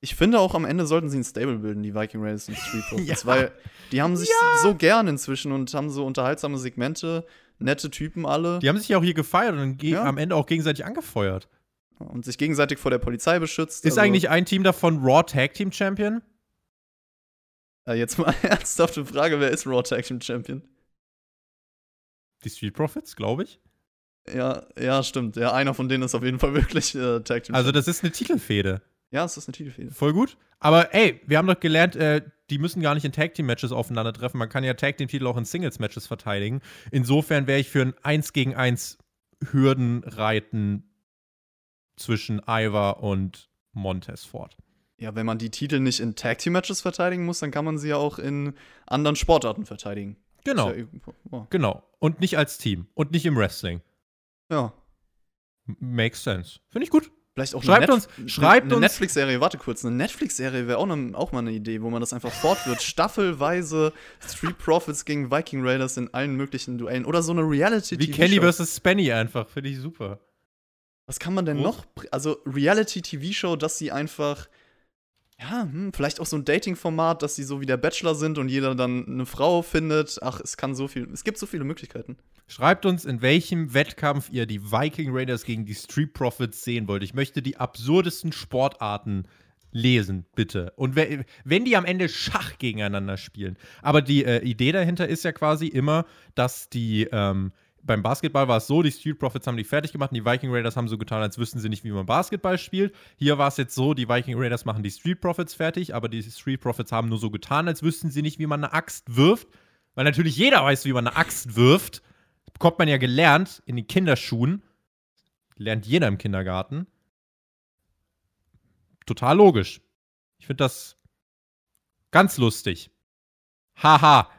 Ich finde auch am Ende sollten sie ein Stable bilden, die Viking Raiders und Street Profits, ja. weil die haben sich ja. so gern inzwischen und haben so unterhaltsame Segmente nette Typen alle. Die haben sich ja auch hier gefeiert und ja. am Ende auch gegenseitig angefeuert. Und sich gegenseitig vor der Polizei beschützt. Ist also eigentlich ein Team davon Raw Tag Team Champion? Äh, jetzt mal ernsthafte Frage: Wer ist Raw Tag Team Champion? Die Street Profits, glaube ich. Ja, ja, stimmt. Ja, einer von denen ist auf jeden Fall wirklich äh, Tag Team. Also, das ist eine Titelfehde. Ja, es ist eine Titelfehde. Voll gut. Aber ey, wir haben doch gelernt, äh, die müssen gar nicht in Tag Team Matches aufeinandertreffen. Man kann ja Tag Team Titel auch in Singles Matches verteidigen. Insofern wäre ich für ein 1 gegen 1 Hürdenreiten zwischen Ivar und Montez fort. Ja, wenn man die Titel nicht in Tag Team Matches verteidigen muss, dann kann man sie ja auch in anderen Sportarten verteidigen. Genau. Ja oh. Genau. Und nicht als Team. Und nicht im Wrestling. Ja. Makes sense. Finde ich gut. Vielleicht auch schreibt eine, uns, Net schreibt eine, eine Netflix-Serie, warte kurz, eine Netflix-Serie wäre auch, ne, auch mal eine Idee, wo man das einfach fortführt. Staffelweise Street Profits gegen Viking Raiders in allen möglichen Duellen. Oder so eine Reality-TV. Wie Kenny vs. Spenny einfach, finde ich super. Was kann man denn oh. noch? Also Reality-TV-Show, dass sie einfach ja, hm, vielleicht auch so ein Dating-Format, dass sie so wie der Bachelor sind und jeder dann eine Frau findet. Ach, es kann so viel, es gibt so viele Möglichkeiten. Schreibt uns, in welchem Wettkampf ihr die Viking Raiders gegen die Street Profits sehen wollt. Ich möchte die absurdesten Sportarten lesen, bitte. Und wenn die am Ende Schach gegeneinander spielen. Aber die äh, Idee dahinter ist ja quasi immer, dass die ähm, beim Basketball war es so, die Street Profits haben die fertig gemacht und die Viking Raiders haben so getan, als wüssten sie nicht, wie man Basketball spielt. Hier war es jetzt so, die Viking Raiders machen die Street Profits fertig, aber die Street Profits haben nur so getan, als wüssten sie nicht, wie man eine Axt wirft. Weil natürlich jeder weiß, wie man eine Axt wirft. Das bekommt man ja gelernt in den Kinderschuhen. Lernt jeder im Kindergarten. Total logisch. Ich finde das ganz lustig. Haha.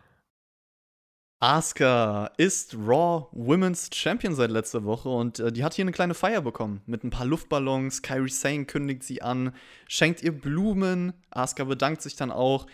Asuka ist Raw Women's Champion seit letzter Woche und äh, die hat hier eine kleine Feier bekommen mit ein paar Luftballons. Kyrie Sane kündigt sie an, schenkt ihr Blumen. Asuka bedankt sich dann auch,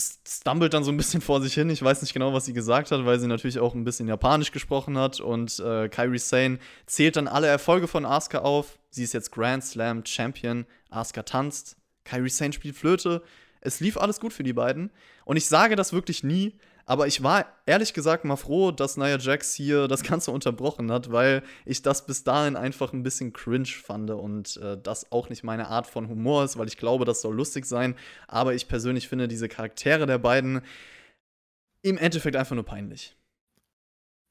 stumbelt dann so ein bisschen vor sich hin. Ich weiß nicht genau, was sie gesagt hat, weil sie natürlich auch ein bisschen Japanisch gesprochen hat. Und äh, Kyrie Sane zählt dann alle Erfolge von Asuka auf. Sie ist jetzt Grand Slam Champion. Asuka tanzt. Kyrie Sane spielt Flöte. Es lief alles gut für die beiden. Und ich sage das wirklich nie, aber ich war ehrlich gesagt mal froh, dass Nia Jax hier das Ganze unterbrochen hat, weil ich das bis dahin einfach ein bisschen cringe fand und äh, das auch nicht meine Art von Humor ist, weil ich glaube, das soll lustig sein. Aber ich persönlich finde diese Charaktere der beiden im Endeffekt einfach nur peinlich.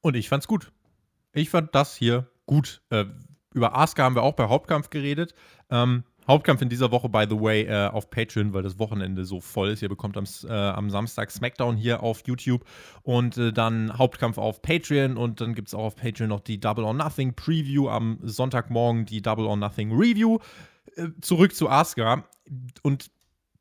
Und ich fand's gut. Ich fand das hier gut. Äh, über Asuka haben wir auch bei Hauptkampf geredet. Ähm, Hauptkampf in dieser Woche, by the way, äh, auf Patreon, weil das Wochenende so voll ist. Ihr bekommt am, äh, am Samstag SmackDown hier auf YouTube und äh, dann Hauptkampf auf Patreon und dann gibt es auch auf Patreon noch die Double or Nothing Preview am Sonntagmorgen, die Double or Nothing Review. Äh, zurück zu Asuka und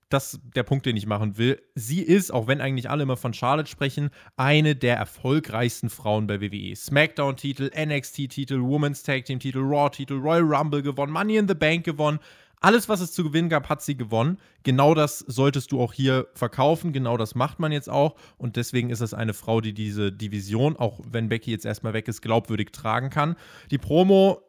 das ist der Punkt, den ich machen will. Sie ist, auch wenn eigentlich alle immer von Charlotte sprechen, eine der erfolgreichsten Frauen bei WWE. SmackDown-Titel, NXT-Titel, Women's Tag Team-Titel, Raw-Titel, Royal Rumble gewonnen, Money in the Bank gewonnen. Alles, was es zu gewinnen gab, hat sie gewonnen. Genau das solltest du auch hier verkaufen. Genau das macht man jetzt auch. Und deswegen ist es eine Frau, die diese Division, auch wenn Becky jetzt erstmal weg ist, glaubwürdig tragen kann. Die Promo,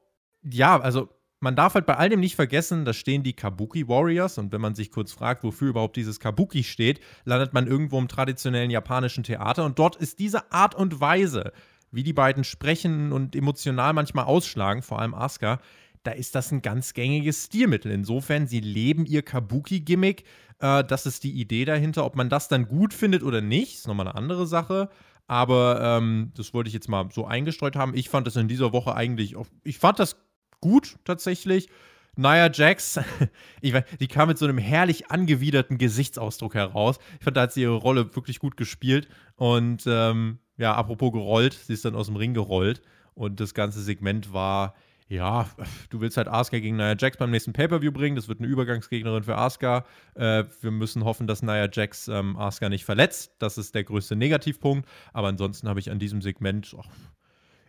ja, also man darf halt bei all dem nicht vergessen, da stehen die Kabuki Warriors und wenn man sich kurz fragt, wofür überhaupt dieses Kabuki steht, landet man irgendwo im traditionellen japanischen Theater und dort ist diese Art und Weise, wie die beiden sprechen und emotional manchmal ausschlagen, vor allem Asuka, da ist das ein ganz gängiges Stilmittel. Insofern, sie leben ihr Kabuki-Gimmick. Äh, das ist die Idee dahinter. Ob man das dann gut findet oder nicht, ist nochmal eine andere Sache. Aber ähm, das wollte ich jetzt mal so eingestreut haben. Ich fand das in dieser Woche eigentlich, auch, ich fand das gut tatsächlich. Nia Jax, ich weiß, die kam mit so einem herrlich angewiderten Gesichtsausdruck heraus. Ich fand, da hat sie ihre Rolle wirklich gut gespielt. Und ähm, ja, apropos gerollt, sie ist dann aus dem Ring gerollt. Und das ganze Segment war, ja, du willst halt Asuka gegen Nia Jax beim nächsten Pay-Per-View bringen. Das wird eine Übergangsgegnerin für Asuka. Äh, wir müssen hoffen, dass Nia Jax ähm, Asuka nicht verletzt. Das ist der größte Negativpunkt. Aber ansonsten habe ich an diesem Segment, ach,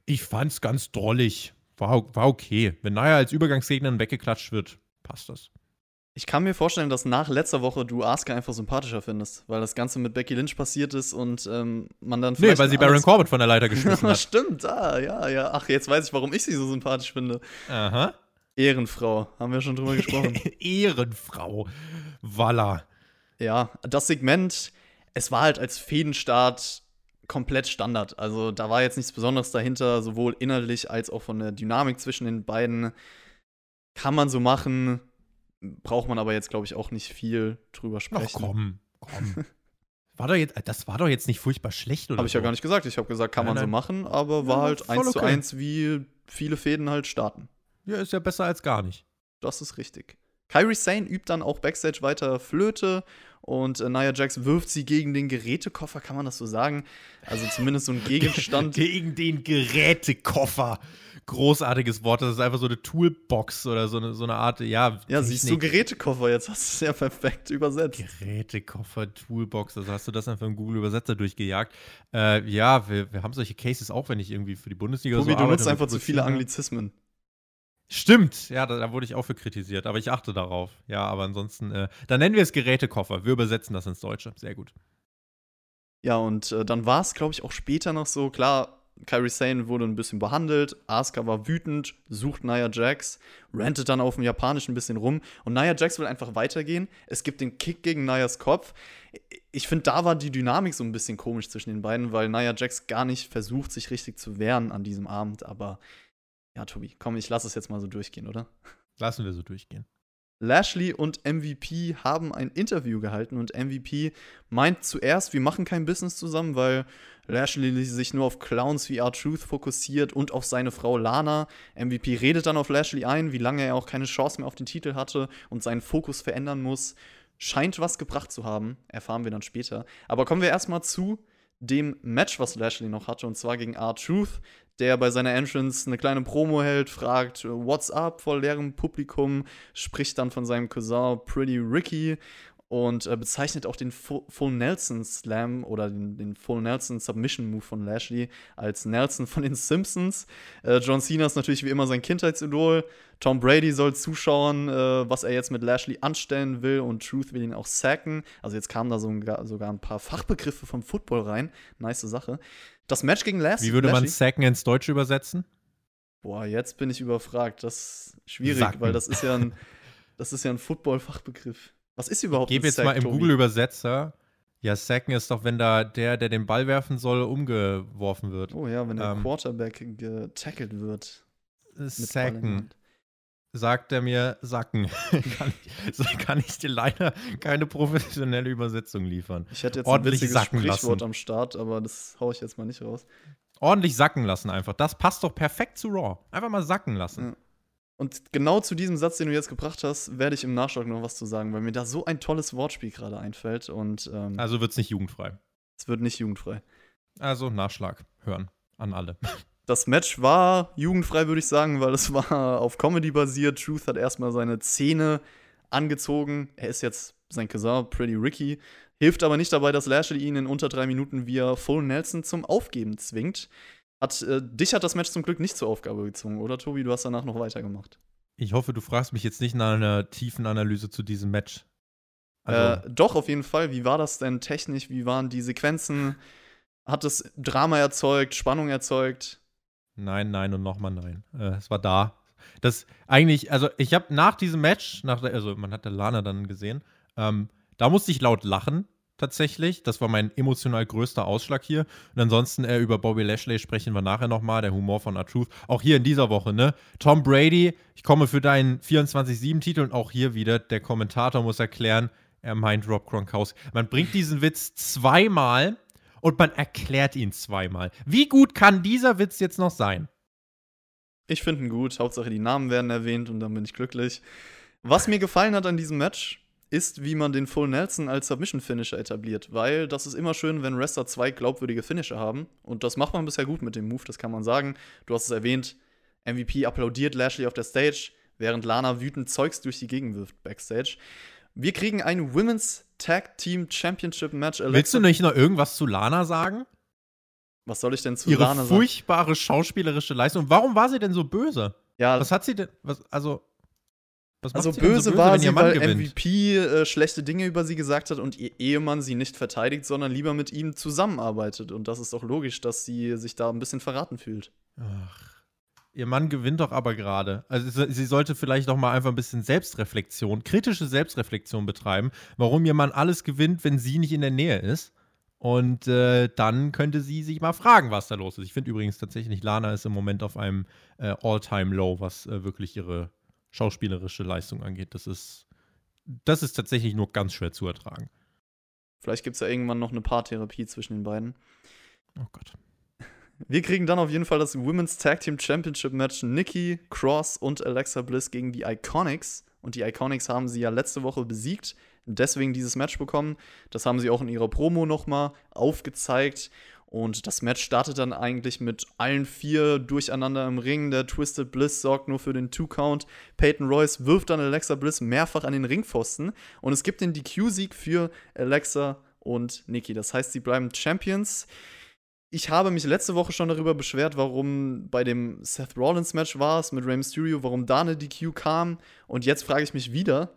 ich fand es ganz drollig war, war okay. Wenn Naya als Übergangsgegner weggeklatscht wird, passt das. Ich kann mir vorstellen, dass nach letzter Woche du Asuka einfach sympathischer findest, weil das Ganze mit Becky Lynch passiert ist und ähm, man dann Nee, weil sie Baron Corbin von der Leiter geschmissen hat. Stimmt, ah, ja, ja. Ach, jetzt weiß ich, warum ich sie so sympathisch finde. Aha. Ehrenfrau, haben wir schon drüber gesprochen. Ehrenfrau. Walla. Ja, das Segment, es war halt als Fädenstart komplett Standard. Also da war jetzt nichts Besonderes dahinter, sowohl inhaltlich als auch von der Dynamik zwischen den beiden. Kann man so machen, braucht man aber jetzt, glaube ich, auch nicht viel drüber sprechen. Ach komm, komm. War doch jetzt, das war doch jetzt nicht furchtbar schlecht, oder? Habe ich so. ja gar nicht gesagt. Ich habe gesagt, kann nein, man nein. so machen, aber war ja, halt eins okay. zu eins, wie viele Fäden halt starten. Ja, ist ja besser als gar nicht. Das ist richtig. Kyrie Sane übt dann auch Backstage weiter Flöte und äh, Nia Jax wirft sie gegen den Gerätekoffer, kann man das so sagen? Also zumindest so ein Gegenstand. gegen den Gerätekoffer. Großartiges Wort, das ist einfach so eine Toolbox oder so eine, so eine Art, ja. Ja, siehst du Gerätekoffer, jetzt hast du es ja perfekt übersetzt. Gerätekoffer, Toolbox, also hast du das einfach im Google-Übersetzer durchgejagt. Äh, ja, wir, wir haben solche Cases auch, wenn ich irgendwie für die Bundesliga Tobi, so du nutzt einfach zu viele Anglizismen. Stimmt, ja, da, da, wurde ich auch für kritisiert, aber ich achte darauf. Ja, aber ansonsten, äh, dann nennen wir es Gerätekoffer. Wir übersetzen das ins Deutsche. Sehr gut. Ja, und äh, dann war es, glaube ich, auch später noch so, klar, Kyrie Sane wurde ein bisschen behandelt, Asuka war wütend, sucht Nia Jax, rantet dann auf dem Japanischen ein bisschen rum und Nia Jax will einfach weitergehen. Es gibt den Kick gegen Nias Kopf. Ich finde, da war die Dynamik so ein bisschen komisch zwischen den beiden, weil Nia Jax gar nicht versucht, sich richtig zu wehren an diesem Abend, aber ja, Tobi, komm, ich lasse es jetzt mal so durchgehen, oder? Lassen wir so durchgehen. Lashley und MVP haben ein Interview gehalten und MVP meint zuerst, wir machen kein Business zusammen, weil Lashley sich nur auf Clowns wie R-Truth fokussiert und auf seine Frau Lana. MVP redet dann auf Lashley ein, wie lange er auch keine Chance mehr auf den Titel hatte und seinen Fokus verändern muss. Scheint was gebracht zu haben, erfahren wir dann später. Aber kommen wir erstmal zu dem Match, was Lashley noch hatte, und zwar gegen R-Truth der bei seiner Entrance eine kleine Promo hält, fragt, What's up? vor leerem Publikum, spricht dann von seinem Cousin Pretty Ricky und äh, bezeichnet auch den Full Nelson Slam oder den, den, Full Nelson Submission Move von Lashley als Nelson von den Simpsons. Äh, John Cena ist natürlich wie immer sein Kindheitsidol. Tom Brady soll zuschauen, äh, was er jetzt mit Lashley anstellen will und Truth will ihn auch sacken. Also jetzt kamen da sogar, sogar ein paar Fachbegriffe vom Football rein. Nice Sache. Das Match gegen Lashley. Wie würde man sacken ins Deutsche übersetzen? Boah, jetzt bin ich überfragt. Das ist schwierig, Sacken. weil das ist ja ein, das ist ja ein Football-Fachbegriff. Was ist überhaupt Gebe jetzt Sack, mal im Google-Übersetzer. Ja, Sacken ist doch, wenn da der, der den Ball werfen soll, umgeworfen wird. Oh ja, wenn der ähm, Quarterback getackelt wird. Sacken. Sagt er mir Sacken. kann, ich, kann, ich, dir leider keine professionelle Übersetzung liefern. Ich hätte jetzt Ordentlich ein witziges sacken Sprichwort lassen. am Start, aber das haue ich jetzt mal nicht raus. Ordentlich sacken lassen einfach. Das passt doch perfekt zu Raw. Einfach mal sacken lassen. Ja. Und genau zu diesem Satz, den du jetzt gebracht hast, werde ich im Nachschlag noch was zu sagen, weil mir da so ein tolles Wortspiel gerade einfällt. Und ähm, Also wird es nicht jugendfrei. es wird nicht jugendfrei. Also Nachschlag hören an alle. Das Match war jugendfrei, würde ich sagen, weil es war auf Comedy basiert. Truth hat erstmal seine Zähne angezogen. Er ist jetzt sein Cousin, Pretty Ricky. Hilft aber nicht dabei, dass Lashley ihn in unter drei Minuten via Full Nelson zum Aufgeben zwingt. Hat, äh, dich hat das Match zum Glück nicht zur Aufgabe gezwungen, oder Tobi? Du hast danach noch weitergemacht. Ich hoffe, du fragst mich jetzt nicht nach einer tiefen Analyse zu diesem Match. Also, äh, doch, auf jeden Fall. Wie war das denn technisch? Wie waren die Sequenzen? Hat es Drama erzeugt, Spannung erzeugt? Nein, nein und nochmal nein. Äh, es war da. Das eigentlich, also ich habe nach diesem Match, nach, der- also man hat der Lana dann gesehen, ähm, da musste ich laut lachen, tatsächlich. Das war mein emotional größter Ausschlag hier. Und ansonsten äh, über Bobby Lashley sprechen wir nachher nochmal, der Humor von R-Truth. Auch hier in dieser Woche, ne? Tom Brady, ich komme für deinen 24-7-Titel und auch hier wieder, der Kommentator muss erklären, er meint Rob Gronkowski. Man bringt diesen Witz zweimal und man erklärt ihn zweimal. Wie gut kann dieser Witz jetzt noch sein? Ich finde ihn gut. Hauptsache, die Namen werden erwähnt und dann bin ich glücklich. Was mir gefallen hat an diesem Match, ist, wie man den Full Nelson als Submission-Finisher etabliert. Weil das ist immer schön, wenn Wrestler zwei glaubwürdige Finisher haben. Und das macht man bisher gut mit dem Move, das kann man sagen. Du hast es erwähnt, MVP applaudiert Lashley auf der Stage, während Lana wütend Zeugs durch die Gegend wirft backstage. Wir kriegen ein Women's Tag Team Championship Match. Willst du nicht noch irgendwas zu Lana sagen? Was soll ich denn zu Ihre Lana sagen? furchtbare schauspielerische Leistung. Warum war sie denn so böse? Ja, Was hat sie denn? Was, also. Also böse, so war wenn sie, ihr Mann weil gewinnt? MVP äh, schlechte Dinge über sie gesagt hat und ihr Ehemann sie nicht verteidigt, sondern lieber mit ihm zusammenarbeitet. Und das ist doch logisch, dass sie sich da ein bisschen verraten fühlt. Ach. Ihr Mann gewinnt doch aber gerade. Also sie- sie sollte vielleicht doch mal einfach ein bisschen Selbstreflexion, kritische Selbstreflexion betreiben, warum ihr Mann alles gewinnt, wenn sie nicht in der Nähe ist. Und äh, dann könnte sie sich mal fragen, was da los ist. Ich finde übrigens tatsächlich, Lana ist im Moment auf einem äh, All-Time-Low, was äh, wirklich ihre schauspielerische Leistung angeht. Das ist, das ist tatsächlich nur ganz schwer zu ertragen. Vielleicht gibt es ja irgendwann noch eine Paartherapie zwischen den beiden. Oh Gott. Wir kriegen dann auf jeden Fall das Women's Tag Team Championship Match Nikki Cross und Alexa Bliss gegen die Iconics. Und die Iconics haben sie ja letzte Woche besiegt, deswegen dieses Match bekommen. Das haben sie auch in ihrer Promo nochmal aufgezeigt. Und das Match startet dann eigentlich mit allen vier durcheinander im Ring. Der Twisted Bliss sorgt nur für den Two-Count. Peyton Royce wirft dann Alexa Bliss mehrfach an den Ringpfosten. Und es gibt den DQ-Sieg für Alexa und Nikki. Das heißt, sie bleiben Champions. Ich habe mich letzte Woche schon darüber beschwert, warum bei dem Seth Rollins Match war es mit Rey Mysterio, warum da eine DQ kam. Und jetzt frage ich mich wieder,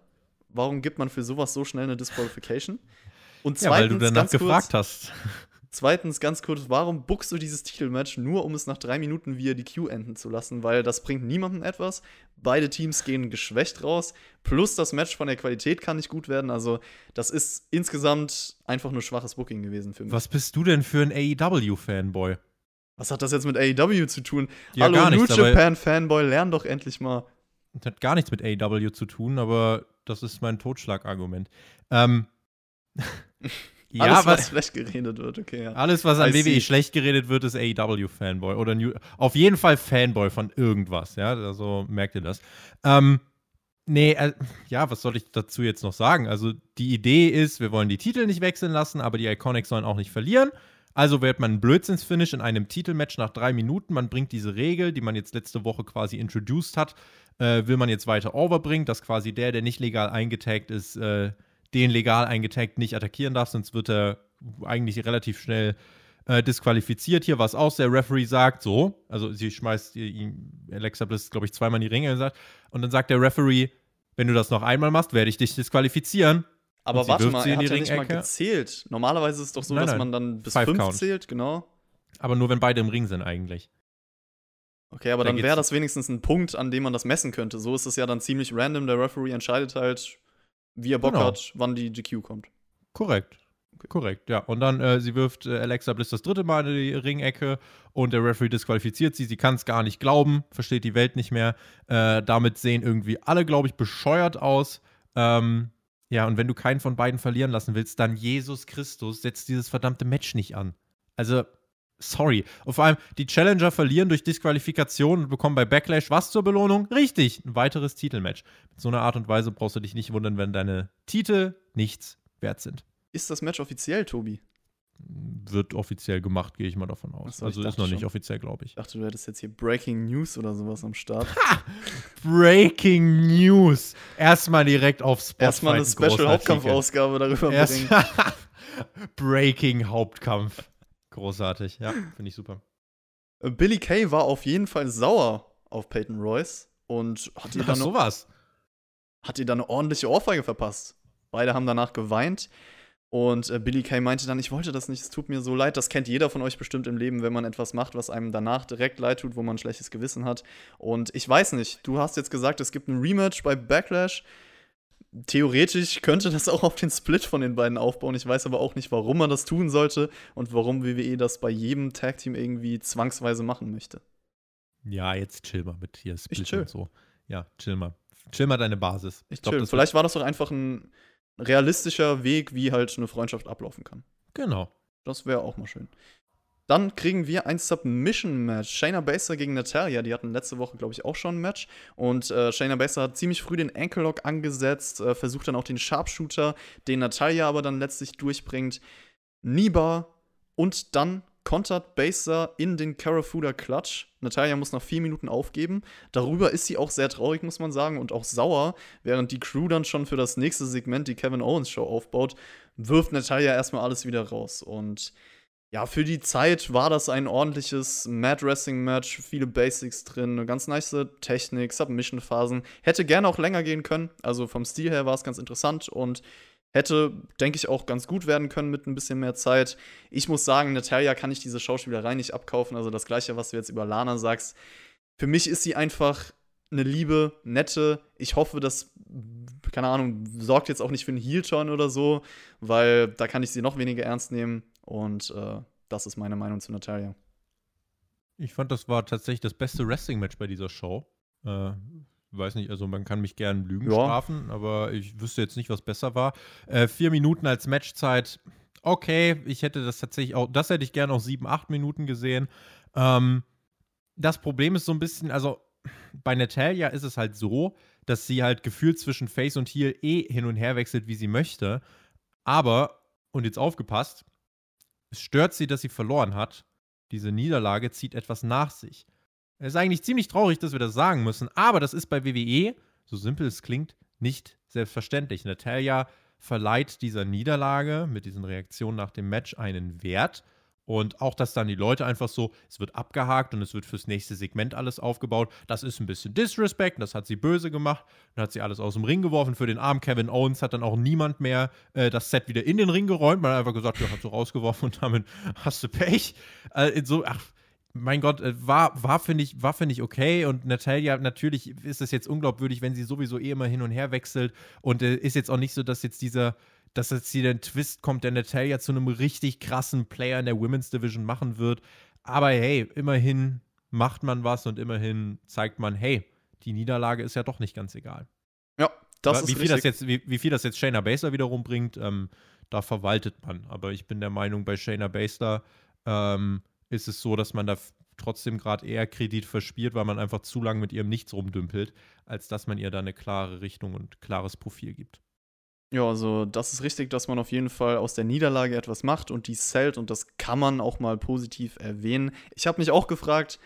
warum gibt man für sowas so schnell eine Disqualification? Und Ja, weil du danach gefragt kurz, hast. Zweitens, ganz kurz, warum buckst du dieses Titelmatch nur, um es nach drei Minuten via DQ enden zu lassen? Weil das bringt niemandem etwas. Beide Teams gehen geschwächt raus. Plus das Match von der Qualität kann nicht gut werden. Also, das ist insgesamt einfach nur schwaches Booking gewesen für mich. Was bist du denn für ein AEW-Fanboy? Was hat das jetzt mit AEW zu tun? Ja, Hallo, gar nichts, New aber- Japan Fanboy, lern doch endlich mal. Das hat gar nichts mit AEW zu tun, aber das ist mein Totschlagargument. Ähm, ja, Alles, was, schlecht geredet wird, okay, ja. alles, was an. WWE schlecht geredet wird, ist AEW-Fanboy. Oder New, auf jeden Fall Fanboy von irgendwas, ja. Also merkt ihr das. Ähm, nee, äh, ja, was soll ich dazu jetzt noch sagen? Also, die Idee ist, wir wollen die Titel nicht wechseln lassen, aber die Iconics sollen auch nicht verlieren. Also wird man ein Blödsinnsfinish in einem Titelmatch nach drei Minuten. Man bringt diese Regel, die man jetzt letzte Woche quasi introduced hat, äh, will man jetzt weiter overbringen, dass quasi der, der nicht legal eingetaggt ist, äh, den legal eingetaggt nicht attackieren darf, sonst wird er eigentlich relativ schnell äh, disqualifiziert hier, was auch der Referee sagt, so, also sie schmeißt ihn, Alexa Bliss, glaube ich, zweimal in die Ringe und sagt, und dann sagt der Referee, wenn du das noch einmal machst, werde ich dich disqualifizieren. Aber warte mal, sie er hat die ja nicht mal gezählt. Normalerweise ist es doch so, Nein, dass nein. man dann bis Five fünf Count. zählt, genau. Aber nur, wenn beide im Ring sind eigentlich. Okay, aber Da dann geht's- wäre das wenigstens ein Punkt, an dem man das messen könnte. So ist es ja dann ziemlich random. Der Referee entscheidet halt, wie er Bock Genau. hat, wann die GQ kommt. Korrekt. Korrekt, ja. Und dann, äh, sie wirft äh, Alexa Bliss das dritte Mal in die Ringecke und der Referee disqualifiziert sie. Sie kann es gar nicht glauben, versteht die Welt nicht mehr. Äh, damit sehen irgendwie alle, glaube ich, bescheuert aus. Ähm, ja, und wenn du keinen von beiden verlieren lassen willst, dann Jesus Christus setzt dieses verdammte Match nicht an. Also, Sorry. Und vor allem, die Challenger verlieren durch Disqualifikation und bekommen bei Backlash was zur Belohnung? Richtig, ein weiteres Titelmatch. Mit so einer Art und Weise brauchst du dich nicht wundern, wenn deine Titel nichts wert sind. Ist das Match offiziell, Tobi? Wird offiziell gemacht, gehe ich mal davon aus. So, also ist noch nicht offiziell, glaube ich. Ich dachte, du hättest jetzt hier Breaking News oder sowas am Start. Ha! Breaking News. Erstmal direkt auf Spotify. Erstmal eine Special-Hauptkampfausgabe darüber Erst bringen. Breaking Hauptkampf. Großartig, ja, finde ich super. Äh, Billy Kay war auf jeden Fall sauer auf Peyton Royce und hat ihr dann, sowas. Hat ihr dann eine ordentliche Ohrfeige verpasst. Beide haben danach geweint. Und äh, Billy Kay meinte dann, ich wollte das nicht, es tut mir so leid. Das kennt jeder von euch bestimmt im Leben, wenn man etwas macht, was einem danach direkt leid tut, wo man ein schlechtes Gewissen hat. Und ich weiß nicht, du hast jetzt gesagt, es gibt ein Rematch bei Backlash. Theoretisch könnte das auch auf den Split von den beiden aufbauen. Ich weiß aber auch nicht, warum man das tun sollte und warum WWE das bei jedem Tag-Team irgendwie zwangsweise machen möchte. Ja, jetzt chill mal mit hier Split chill. und so. Ja, chill mal. Chill mal deine Basis. Ich, ich glaub, chill. Vielleicht war das doch einfach ein realistischer Weg, wie halt eine Freundschaft ablaufen kann. Genau. Das wäre auch mal schön. Dann kriegen wir ein Submission-Match. Shayna Baszler gegen Natalia. Die hatten letzte Woche, glaube ich, auch schon ein Match. Und äh, Shayna Baszler hat ziemlich früh den Ankle-Lock angesetzt, äh, versucht dann auch den Sharpshooter, den Natalia aber dann letztlich durchbringt. Niba und dann kontert Baser in den Karafuda Clutch. Natalia muss nach vier Minuten aufgeben. Darüber ist sie auch sehr traurig, muss man sagen, und auch sauer, während die Crew dann schon für das nächste Segment die Kevin Owens Show aufbaut, wirft Natalia erstmal alles wieder raus. Und ja, für die Zeit war das ein ordentliches Mad Wrestling Match, viele Basics drin, eine ganz nice Technik, Submission Phasen. Hätte gerne auch länger gehen können, also vom Stil her war es ganz interessant und Hätte, denke ich, auch ganz gut werden können mit ein bisschen mehr Zeit. Ich muss sagen, Natalia kann ich diese Schauspielerei nicht abkaufen. Also das Gleiche, was du jetzt über Lana sagst. Für mich ist sie einfach eine liebe, nette. Ich hoffe, das, keine Ahnung, sorgt jetzt auch nicht für einen Heel-Turn oder so, weil da kann ich sie noch weniger ernst nehmen. Und äh, das ist meine Meinung zu Natalia. Ich fand, das war tatsächlich das beste Wrestling-Match bei dieser Show. Äh, weiß nicht, also man kann mich gern Lügen ja. strafen, aber ich wüsste jetzt nicht, was besser war. Äh, vier Minuten als Matchzeit, okay, ich hätte das tatsächlich auch, das hätte ich gerne auch sieben, acht Minuten gesehen. Ähm, das Problem ist so ein bisschen, also bei Natalia ist es halt so, dass sie halt gefühlt zwischen Face und Heel eh hin und her wechselt, wie sie möchte. Aber, und jetzt aufgepasst, es stört sie, dass sie verloren hat. Diese Niederlage zieht etwas nach sich. Es ist eigentlich ziemlich traurig, dass wir das sagen müssen, aber das ist bei WWE, so simpel es klingt, nicht selbstverständlich. Natalia verleiht dieser Niederlage mit diesen Reaktionen nach dem Match einen Wert. Und auch, dass dann die Leute einfach so, es wird abgehakt und es wird fürs nächste Segment alles aufgebaut. Das ist ein bisschen Disrespect, das hat sie böse gemacht. Dann hat sie alles aus dem Ring geworfen. Für den armen Kevin Owens hat dann auch niemand mehr äh, das Set wieder in den Ring geräumt. Man hat einfach gesagt, ja, hat so rausgeworfen und damit hast du Pech. Äh, so, ach, mein Gott, äh, war, war finde ich, find ich okay. Und Natalia, natürlich ist es jetzt unglaubwürdig, wenn sie sowieso eh immer hin und her wechselt. Und äh, ist jetzt auch nicht so, dass jetzt dieser, dass jetzt hier ein Twist kommt, der Natalia zu einem richtig krassen Player in der Women's Division machen wird. Aber hey, immerhin macht man was und immerhin zeigt man, hey, die Niederlage ist ja doch nicht ganz egal. Ja, das Aber ist wie viel das jetzt, wie, wie, viel das jetzt Shayna Baszler wiederum bringt, ähm, da verwaltet man. Aber ich bin der Meinung, bei Shayna Baszler, ähm, ist es so, dass man da trotzdem gerade eher Kredit verspielt, weil man einfach zu lange mit ihrem Nichts rumdümpelt, als dass man ihr da eine klare Richtung und klares Profil gibt. Ja, also das ist richtig, dass man auf jeden Fall aus der Niederlage etwas macht und die zählt und das kann man auch mal positiv erwähnen. Ich habe mich auch gefragt,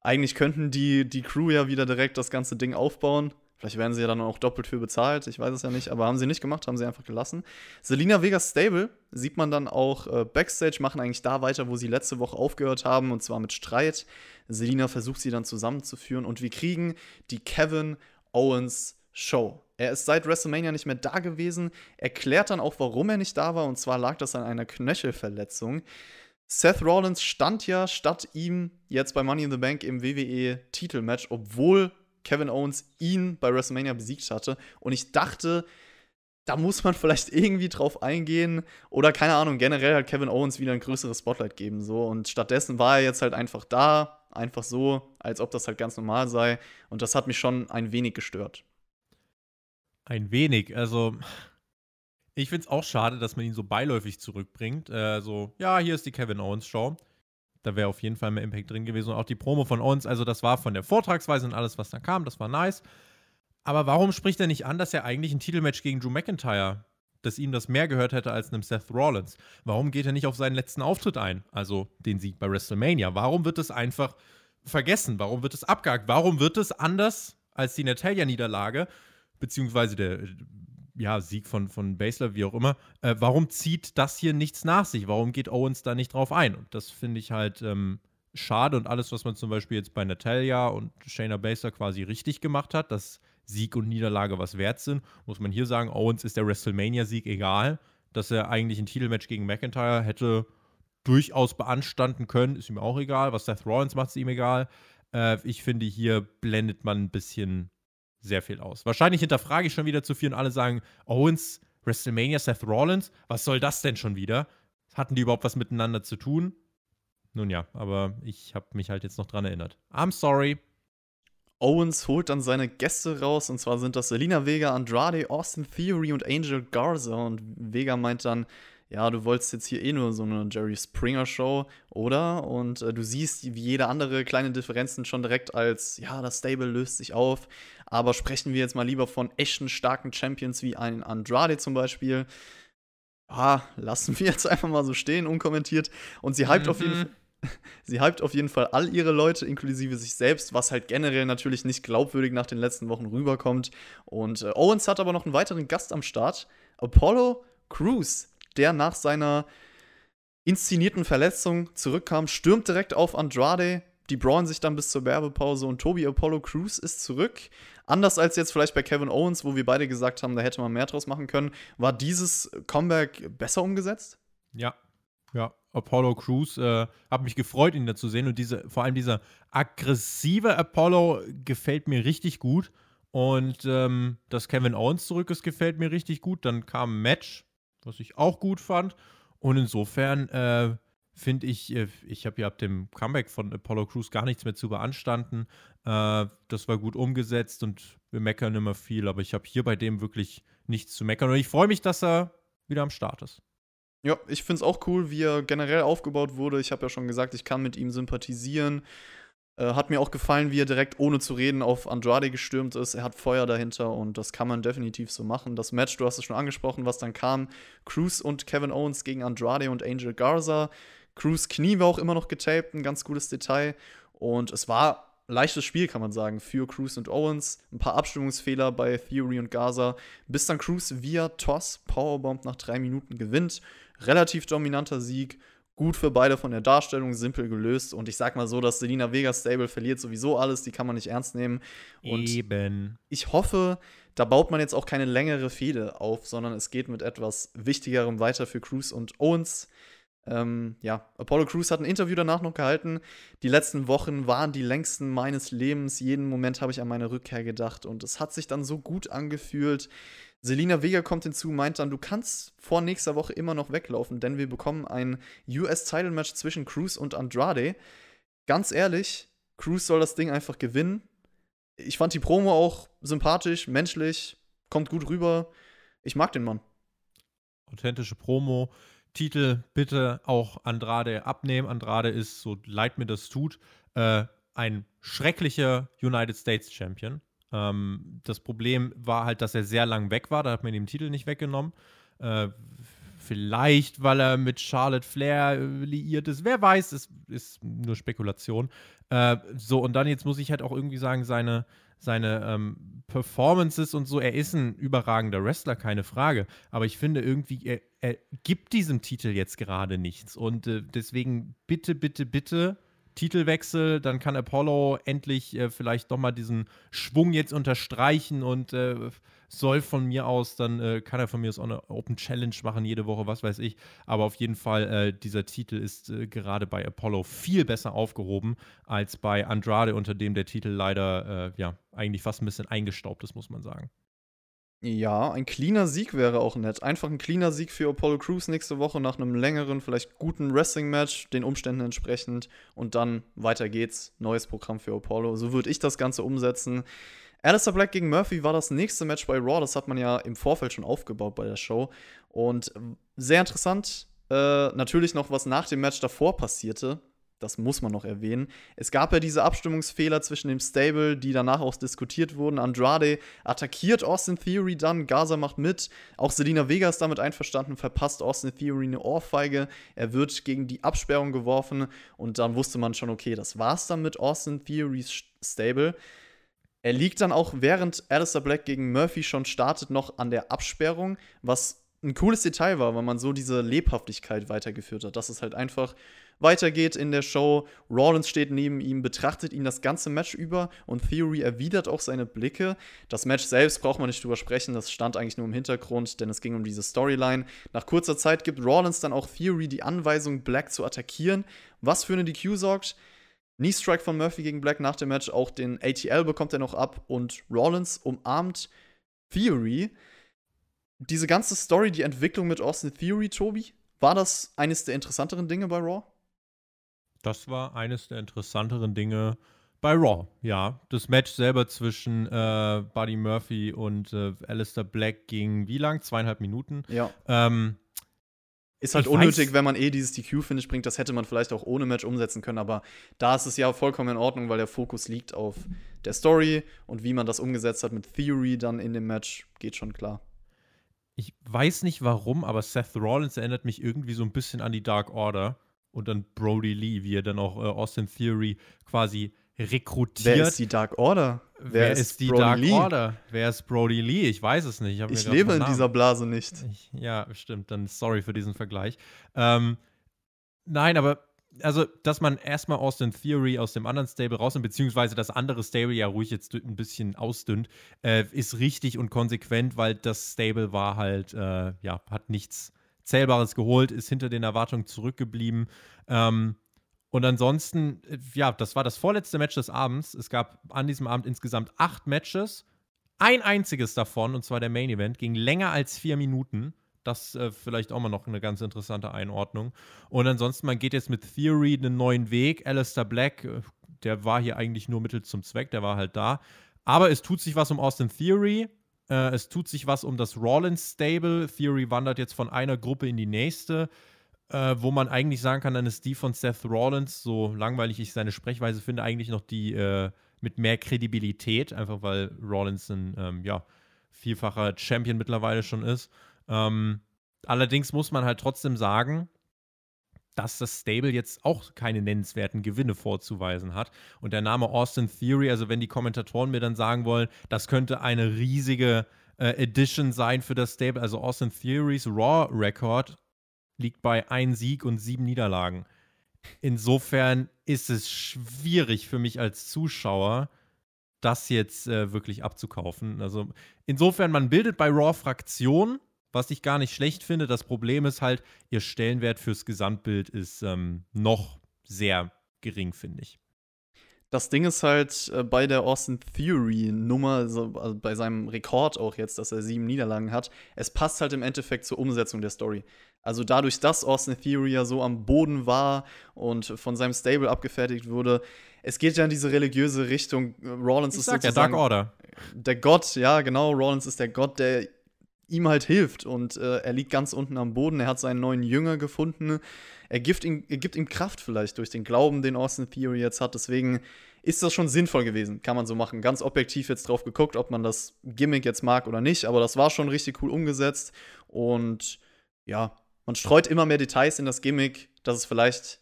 eigentlich könnten die, die Crew ja wieder direkt das ganze Ding aufbauen. Vielleicht werden sie ja dann auch doppelt für bezahlt, ich weiß es ja nicht, aber haben sie nicht gemacht, haben sie einfach gelassen. Selina Vegas Stable sieht man dann auch äh, Backstage, machen eigentlich da weiter, wo sie letzte Woche aufgehört haben, und zwar mit Streit. Selina versucht sie dann zusammenzuführen und wir kriegen die Kevin Owens Show. Er ist seit WrestleMania nicht mehr da gewesen, erklärt dann auch, warum er nicht da war, und zwar lag das an einer Knöchelverletzung. Seth Rollins stand ja statt ihm jetzt bei Money in the Bank im WWE-Titelmatch, obwohl Kevin Owens ihn bei WrestleMania besiegt hatte. Und ich dachte, da muss man vielleicht irgendwie drauf eingehen oder keine Ahnung, generell halt Kevin Owens wieder ein größeres Spotlight geben so und stattdessen war er jetzt halt einfach da, einfach so, als ob das halt ganz normal sei und das hat mich schon ein wenig gestört. Ein wenig, also ich finde es auch schade, dass man ihn so beiläufig zurückbringt. Also, ja, hier ist die Kevin Owens Show. Da wäre auf jeden Fall mehr Impact drin gewesen. Und auch die Promo von uns, also das war von der Vortragsweise und alles, was da kam, das war nice. Aber warum spricht er nicht an, dass er eigentlich ein Titelmatch gegen Drew McIntyre, dass ihm das mehr gehört hätte als einem Seth Rollins? Warum geht er nicht auf seinen letzten Auftritt ein, also den Sieg bei WrestleMania? Warum wird es einfach vergessen? Warum wird es abgehakt? Warum wird es anders als die Natalia-Niederlage, beziehungsweise der ja, Sieg von, von Basler, wie auch immer. Äh, warum zieht das hier nichts nach sich? Warum geht Owens da nicht drauf ein? Und das finde ich halt ähm, schade. Und alles, was man zum Beispiel jetzt bei Natalia und Shayna Basler quasi richtig gemacht hat, dass Sieg und Niederlage was wert sind, muss man hier sagen, Owens ist der WrestleMania-Sieg egal. Dass er eigentlich ein Titelmatch gegen McIntyre hätte durchaus beanstanden können, ist ihm auch egal. Was Seth Rollins macht, ist ihm egal. Äh, ich finde, hier blendet man ein bisschen sehr viel aus. Wahrscheinlich hinterfrage ich schon wieder zu viel und alle sagen, Owens, WrestleMania, Seth Rollins, was soll das denn schon wieder? Hatten die überhaupt was miteinander zu tun? Nun ja, aber ich habe mich halt jetzt noch dran erinnert. I'm sorry. Owens holt dann seine Gäste raus und zwar sind das Selina Vega, Andrade, Austin Theory und Angel Garza und Vega meint dann, ja, du wolltest jetzt hier eh nur so eine Jerry Springer Show, oder? Und äh, du siehst, wie jede andere kleine Differenzen schon direkt als, ja, das Stable löst sich auf. Aber sprechen wir jetzt mal lieber von echten starken Champions wie ein Andrade zum Beispiel. Ah, lassen wir jetzt einfach mal so stehen, unkommentiert. Und sie hypt mhm. auf jeden mhm. Fall. Sie hypt auf jeden Fall all ihre Leute, inklusive sich selbst, was halt generell natürlich nicht glaubwürdig nach den letzten Wochen rüberkommt. Und äh, Owens hat aber noch einen weiteren Gast am Start. Apollo Crews, der nach seiner inszenierten Verletzung zurückkam, stürmt direkt auf Andrade. Die brauen sich dann bis zur Werbepause und Toby Apollo Crews ist zurück. Anders als jetzt vielleicht bei Kevin Owens, wo wir beide gesagt haben, da hätte man mehr draus machen können, war dieses Comeback besser umgesetzt? Ja, ja. Apollo Crews, äh, habe mich gefreut, ihn da zu sehen und diese, vor allem dieser aggressive Apollo gefällt mir richtig gut. Und ähm, dass Kevin Owens zurück ist, gefällt mir richtig gut. Dann kam ein Match, was ich auch gut fand. Und insofern äh, finde ich, äh, ich habe ja ab dem Comeback von Apollo Crews gar nichts mehr zu beanstanden. Äh, das war gut umgesetzt und wir meckern immer viel, aber ich habe hier bei dem wirklich nichts zu meckern. Und ich freue mich, dass er wieder am Start ist. Ja, ich finde es auch cool, wie er generell aufgebaut wurde. Ich habe ja schon gesagt, ich kann mit ihm sympathisieren. Äh, hat mir auch gefallen, wie er direkt ohne zu reden auf Andrade gestürmt ist. Er hat Feuer dahinter und das kann man definitiv so machen. Das Match, du hast es schon angesprochen, was dann kam: Cruz und Kevin Owens gegen Andrade und Angel Garza. Cruz Knie war auch immer noch getaped, ein ganz gutes Detail. Und es war leichtes Spiel, kann man sagen, für Cruz und Owens. Ein paar Abstimmungsfehler bei Theory und Garza, bis dann Cruz via Toss Powerbomb nach drei Minuten gewinnt. Relativ dominanter Sieg gut für beide von der Darstellung, simpel gelöst. Und ich sag mal so, dass Selina Vega Stable verliert sowieso alles, die kann man nicht ernst nehmen. Und Eben. ich hoffe, da baut man jetzt auch keine längere Fehde auf, sondern es geht mit etwas Wichtigerem weiter für Cruz und Owens. Ähm, ja, Apollo Crews hat ein Interview danach noch gehalten. Die letzten Wochen waren die längsten meines Lebens. Jeden Moment habe ich an meine Rückkehr gedacht und es hat sich dann so gut angefühlt. Selina Vega kommt hinzu, meint dann, du kannst vor nächster Woche immer noch weglaufen, denn wir bekommen ein US-Title-Match zwischen Cruz und Andrade. Ganz ehrlich, Cruz soll das Ding einfach gewinnen. Ich fand die Promo auch sympathisch, menschlich, kommt gut rüber. Ich mag den Mann. Authentische Promo. Titel bitte auch Andrade abnehmen. Andrade ist, so leid mir das tut, äh, ein schrecklicher United States Champion. Ähm, das Problem war halt, dass er sehr lang weg war. Da hat man ihm den Titel nicht weggenommen. Äh, vielleicht, weil er mit Charlotte Flair äh, liiert ist. Wer weiß, es ist nur Spekulation. Äh, so, und dann jetzt muss ich halt auch irgendwie sagen, seine, seine ähm, Performances und so, er ist ein überragender Wrestler, keine Frage. Aber ich finde irgendwie, er, er gibt diesem Titel jetzt gerade nichts. Und äh, deswegen bitte, bitte, bitte Titelwechsel, dann kann Apollo endlich äh, vielleicht doch mal diesen Schwung jetzt unterstreichen und äh, soll von mir aus, dann äh, kann er von mir aus auch eine Open Challenge machen, jede Woche, was weiß ich. Aber auf jeden Fall, äh, dieser Titel ist äh, gerade bei Apollo viel besser aufgehoben als bei Andrade, unter dem der Titel leider, äh, ja, eigentlich fast ein bisschen eingestaubt ist, muss man sagen. Ja, ein cleaner Sieg wäre auch nett. Einfach ein cleaner Sieg für Apollo Crews nächste Woche nach einem längeren, vielleicht guten Wrestling-Match, den Umständen entsprechend. Und dann weiter geht's. Neues Programm für Apollo. So würde ich das Ganze umsetzen. Alistair Black gegen Murphy war das nächste Match bei Raw. Das hat man ja im Vorfeld schon aufgebaut bei der Show. Und sehr interessant. Äh, natürlich noch, was nach dem Match davor passierte. das muss man noch erwähnen. Es gab ja diese Abstimmungsfehler zwischen dem Stable, die danach auch diskutiert wurden. Andrade attackiert Austin Theory dann, Gaza macht mit. Auch Selina Vega ist damit einverstanden, verpasst Austin Theory eine Ohrfeige. Er wird gegen die Absperrung geworfen und dann wusste man schon, okay, das war's dann mit Austin Theorys Stable. Er liegt dann auch, während Alistair Black gegen Murphy schon startet, noch an der Absperrung, was ein cooles Detail war, weil man so diese Lebhaftigkeit weitergeführt hat. Dass es halt einfach weitergeht in der Show. Rollins steht neben ihm, betrachtet ihn das ganze Match über und Theory erwidert auch seine Blicke. Das Match selbst braucht man nicht drüber sprechen, das stand eigentlich nur im Hintergrund, denn es ging um diese Storyline. Nach kurzer Zeit gibt Rollins dann auch Theory die Anweisung, Black zu attackieren, was für eine DQ sorgt. Knee Strike von Murphy gegen Black nach dem Match, auch den ATL bekommt er noch ab und Rollins umarmt Theory diese ganze Story, die Entwicklung mit Austin Theory, Tobi, war das eines der interessanteren Dinge bei Raw? Das war eines der interessanteren Dinge bei Raw, ja. Das Match selber zwischen äh, Buddy Murphy und äh, Alistair Black ging wie lang? Zweieinhalb Minuten. Ja. Ähm, ist halt unnötig, wenn man eh dieses DQ-Finish bringt. Das hätte man vielleicht auch ohne Match umsetzen können, aber da ist es ja vollkommen in Ordnung, weil der Fokus liegt auf der Story und wie man das umgesetzt hat mit Theory dann in dem Match, geht schon klar ich weiß nicht warum, aber Seth Rollins erinnert mich irgendwie so ein bisschen an die Dark Order und an Brody Lee, wie er dann auch äh, Austin Theory quasi rekrutiert. Wer ist die Dark Order? Wer, Wer ist, ist, die Brody Dark Lee? Order? Wer ist Brody Lee? Ich weiß es nicht. Ich, ich lebe in dieser Blase nicht. Ich, ja, stimmt. Dann sorry für diesen Vergleich. Ähm, nein, aber also, dass man erstmal Austin Theory aus dem anderen Stable rausnimmt, beziehungsweise das andere Stable ja ruhig jetzt ein bisschen ausdünnt, äh, ist richtig und konsequent, weil das Stable war halt, äh, ja, hat nichts Zählbares geholt, ist hinter den Erwartungen zurückgeblieben. Ähm, und ansonsten, äh, ja, das war das vorletzte Match des Abends. Es gab an diesem Abend insgesamt acht Matches. Ein einziges davon, und zwar der Main Event, ging länger als vier Minuten. Das äh, vielleicht auch mal noch eine ganz interessante Einordnung. Und ansonsten, man geht jetzt mit Theory einen neuen Weg. Alistair Black, äh, der war hier eigentlich nur Mittel zum Zweck, der war halt da. Aber es tut sich was um Austin Theory. Äh, es tut sich was um das Rollins Stable. Theory wandert jetzt von einer Gruppe in die nächste. Äh, wo man eigentlich sagen kann, dann ist die von Seth Rollins, so langweilig ich seine Sprechweise finde, eigentlich noch die äh, mit mehr Kredibilität, einfach weil Rollins ein ähm, ja, vielfacher Champion mittlerweile schon ist. Ähm, allerdings muss man halt trotzdem sagen, dass das Stable jetzt auch keine nennenswerten Gewinne vorzuweisen hat. Und der Name Austin Theory, also wenn die Kommentatoren mir dann sagen wollen, das könnte eine riesige äh, Edition sein für das Stable, also Austin Theories Raw Record liegt bei ein Sieg und sieben Niederlagen. Insofern ist es schwierig für mich als Zuschauer, das jetzt äh, wirklich abzukaufen. Also insofern, man bildet bei Raw Fraktionen was ich gar nicht schlecht finde. Das Problem ist halt, ihr Stellenwert fürs Gesamtbild ist ähm, noch sehr gering, finde ich. Das Ding ist halt äh, bei der Austin Theory-Nummer, so, also bei seinem Rekord auch jetzt, dass er sieben Niederlagen hat, es passt halt im Endeffekt zur Umsetzung der Story. Also dadurch, dass Austin Theory ja so am Boden war und von seinem Stable abgefertigt wurde, es geht ja in diese religiöse Richtung. Rollins ich ist sag sozusagen ja, Dark Order. der Gott, ja genau. Rollins ist der Gott, der ihm halt hilft. Und äh, er liegt ganz unten am Boden. Er hat seinen neuen Jünger gefunden. Er gibt, ihm, er gibt ihm Kraft vielleicht durch den Glauben, den Austin Theory jetzt hat. Deswegen ist das schon sinnvoll gewesen. Kann man so machen. Ganz objektiv jetzt drauf geguckt, ob man das Gimmick jetzt mag oder nicht. Aber das war schon richtig cool umgesetzt. Und ja, man streut immer mehr Details in das Gimmick, dass es vielleicht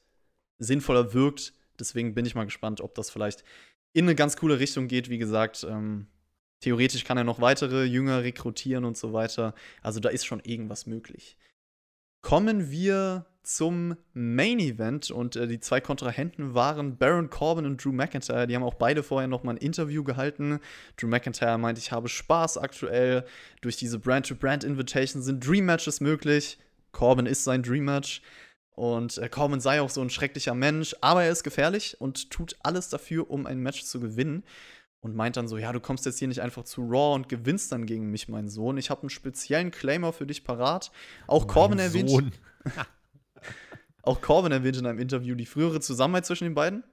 sinnvoller wirkt. Deswegen bin ich mal gespannt, ob das vielleicht in eine ganz coole Richtung geht. Wie gesagt, ähm, Theoretisch kann er noch weitere Jünger rekrutieren und so weiter. Also da ist schon irgendwas möglich. Kommen wir zum Main Event und äh, die zwei Kontrahenten waren Baron Corbin und Drew McIntyre. Die haben auch beide vorher noch mal ein Interview gehalten. Drew McIntyre meint, ich habe Spaß aktuell. Durch diese Brand-to-Brand-Invitation sind Dream Matches möglich. Corbin ist sein Dream Match. Und äh, Corbin sei auch so ein schrecklicher Mensch, aber er ist gefährlich und tut alles dafür, um ein Match zu gewinnen und meint dann so, ja, du kommst jetzt hier nicht einfach zu Raw und gewinnst dann gegen mich, mein Sohn. Ich habe einen speziellen Claimer für dich parat. Auch Corbin erwähnt. Sohn. auch Corbin erwähnt in einem Interview die frühere Zusammenarbeit zwischen den beiden.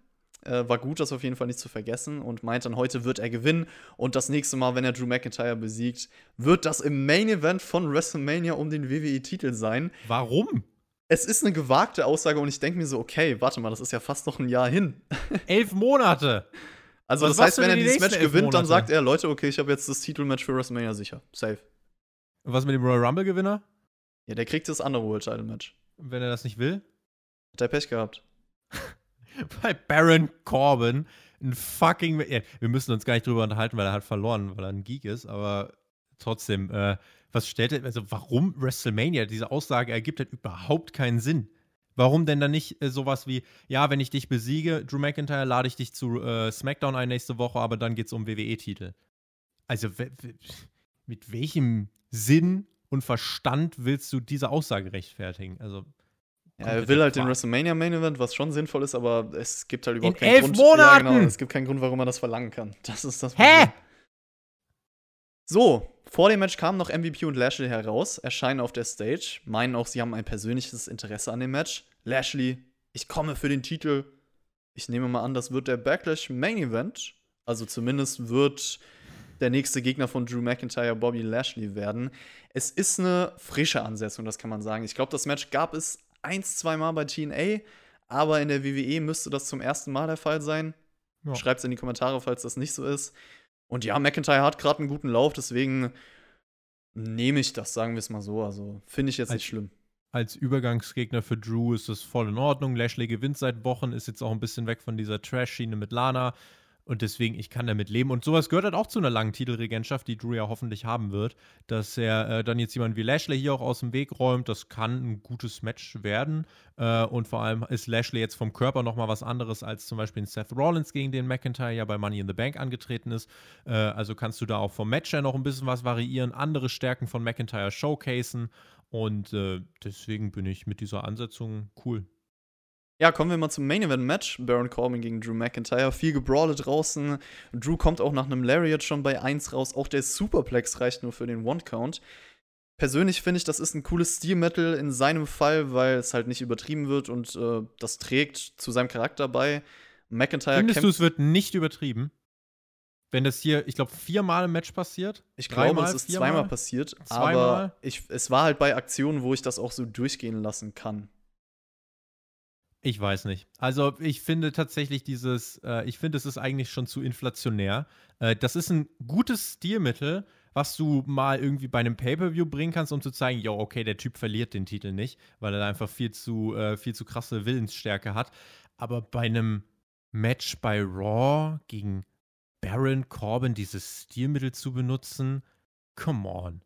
Äh, war gut, das auf jeden Fall nicht zu vergessen und meint dann, heute wird er gewinnen und das nächste Mal, wenn er Drew McIntyre besiegt, wird das im Main Event von WrestleMania um den WWE-Titel sein. Warum? es ist eine gewagte Aussage und ich denke mir so, okay, warte mal, das ist ja fast noch ein Jahr hin. Elf Monate! Also das heißt, wenn er dieses Match gewinnt, dann Monate? sagt er, Leute, okay, ich habe jetzt das Titelmatch für WrestleMania sicher. Safe. Und was mit dem Royal Rumble-Gewinner? Ja, der kriegt das andere World Title Match. Wenn er das nicht will? Hat er Pech gehabt. Bei Baron Corbin ein fucking. Ja, wir müssen uns gar nicht drüber unterhalten, weil er hat verloren, weil er ein Geek ist, aber trotzdem, äh, was stellt er, also warum WrestleMania? Diese Aussage ergibt halt überhaupt keinen Sinn. Warum denn dann nicht äh, sowas wie, ja, wenn ich dich besiege, Drew McIntyre, lade ich dich zu äh, SmackDown ein nächste Woche, aber dann geht's um WWE-Titel. Also, mit welchem Sinn und Verstand willst du diese Aussage rechtfertigen? Also, Ja, er will halt den. WrestleMania Main Event, was schon sinnvoll ist, aber es gibt halt überhaupt In keinen elf Grund. Monaten! Ja, genau, es gibt keinen Grund, warum er das verlangen kann. Das ist das Hä? Problem. So, vor dem Match kamen noch MVP und Lashley heraus, erscheinen auf der Stage, meinen auch, sie haben ein persönliches Interesse an dem Match. Lashley, ich komme für den Titel. Ich nehme mal an, das wird der Backlash Main Event. Also zumindest wird der nächste Gegner von Drew McIntyre Bobby Lashley werden. Es ist eine frische Ansetzung, das kann man sagen. Ich glaube, das Match gab es eins, zwei Mal bei TNA, aber in der WWE müsste das zum ersten Mal der Fall sein. Ja. Schreibt es in die Kommentare, falls das nicht so ist. Und ja, McIntyre hat gerade einen guten Lauf, deswegen nehme ich das, sagen wir es mal so. Also finde ich jetzt nicht schlimm. Als Übergangsgegner für Drew ist das voll in Ordnung. Lashley gewinnt seit Wochen, ist jetzt auch ein bisschen weg von dieser Trash-Schiene mit Lana. Und deswegen, ich kann damit leben. Und sowas gehört halt auch zu einer langen Titelregentschaft, die Drew ja hoffentlich haben wird. Dass er äh, dann jetzt jemand wie Lashley hier auch aus dem Weg räumt, das kann ein gutes Match werden. Äh, und vor allem ist Lashley jetzt vom Körper nochmal was anderes als zum Beispiel Seth Rollins, gegen den McIntyre ja bei Money in the Bank angetreten ist. Äh, also kannst du da auch vom Match her noch ein bisschen was variieren, andere Stärken von McIntyre showcasen. Und äh, deswegen bin ich mit dieser Ansetzung cool. Ja, kommen wir mal zum Main Event Match. Baron Corbin gegen Drew McIntyre. Viel gebrawle draußen. Drew kommt auch nach einem Lariat schon bei 1 raus. Auch der Superplex reicht nur für den One-Count. Persönlich finde ich, das ist ein cooles Stilmittel in seinem Fall, weil es halt nicht übertrieben wird und äh, das trägt zu seinem Charakter bei. McIntyre Findest du, es wird nicht übertrieben? Wenn das hier, ich glaube, viermal im Match passiert? Ich glaube, es ist viermal? zweimal passiert, Zweimal? aber ich, es war halt bei Aktionen, wo ich das auch so durchgehen lassen kann. Ich weiß nicht. Also ich finde tatsächlich dieses, äh, ich finde, es ist eigentlich schon zu inflationär. Äh, das ist ein gutes Stilmittel, was du mal irgendwie bei einem Pay-Per-View bringen kannst, um zu zeigen, jo, okay, der Typ verliert den Titel nicht, weil er einfach viel zu, äh, viel zu krasse Willensstärke hat. Aber bei einem Match bei Raw gegen Baron Corbin dieses Stilmittel zu benutzen, come on.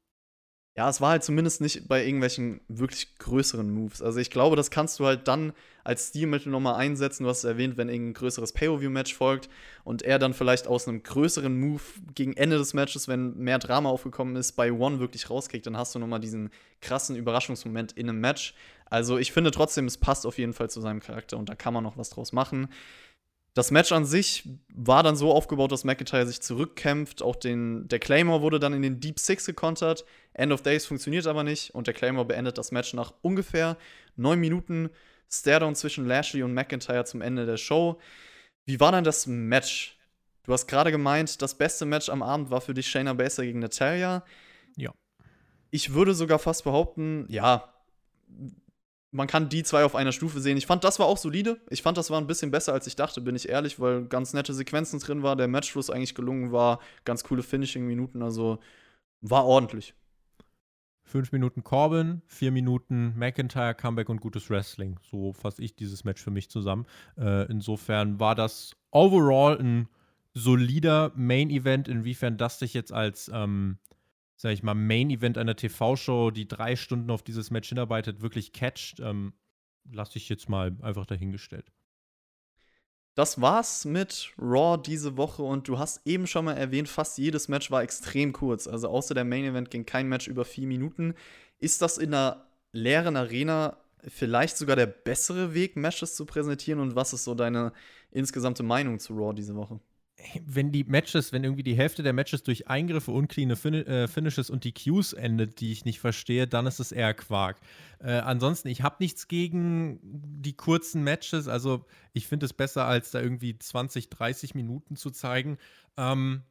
Ja, es war halt zumindest nicht bei irgendwelchen wirklich größeren Moves. Also ich glaube, das kannst du halt dann als Stilmittel nochmal einsetzen. Du hast es erwähnt, wenn irgendein größeres Pay-Per-View-Match folgt und er dann vielleicht aus einem größeren Move gegen Ende des Matches, wenn mehr Drama aufgekommen ist, bei One wirklich rauskickt, dann hast du nochmal diesen krassen Überraschungsmoment in einem Match. Also ich finde trotzdem, es passt auf jeden Fall zu seinem Charakter und da kann man noch was draus machen. Das Match an sich war dann so aufgebaut, dass McIntyre sich zurückkämpft. Auch den, der Claymore wurde dann in den Deep Six gekontert. End of Days funktioniert aber nicht und der Claymore beendet das Match nach ungefähr neun Minuten. Staredown zwischen Lashley und McIntyre zum Ende der Show. Wie war dann das Match? Du hast gerade gemeint, das beste Match am Abend war für dich Shayna Baszler gegen Natalia. Ja. Ich würde sogar fast behaupten, ja, man kann die zwei auf einer Stufe sehen. Ich fand, das war auch solide. Ich fand, das war ein bisschen besser, als ich dachte, bin ich ehrlich, weil ganz nette Sequenzen drin war, der Matchfluss eigentlich gelungen war, ganz coole Finishing-Minuten, also war ordentlich. Fünf Minuten Corbin, vier Minuten McIntyre, Comeback und gutes Wrestling. So fasse ich dieses Match für mich zusammen. Äh, insofern war das overall ein solider Main-Event. Inwiefern das sich jetzt als, ähm, sag ich mal, Main-Event einer TV-Show, die drei Stunden auf dieses Match hinarbeitet, wirklich catcht, ähm, lasse ich jetzt mal einfach dahingestellt. Das war's mit Raw diese Woche und du hast eben schon mal erwähnt, fast jedes Match war extrem kurz. Also außer der Main Event ging kein Match über vier Minuten. Ist das in einer leeren Arena vielleicht sogar der bessere Weg, Matches zu präsentieren? Und was ist so deine insgesamte Meinung zu Raw diese Woche? Wenn die Matches, wenn irgendwie die Hälfte der Matches durch Eingriffe, uncleane fin äh, Finishes und die Cues endet, die ich nicht verstehe, dann ist es eher Quark. Äh, ansonsten, ich habe nichts gegen die kurzen Matches. Also, ich finde es besser, als da irgendwie 20, 30 Minuten zu zeigen. Ähm,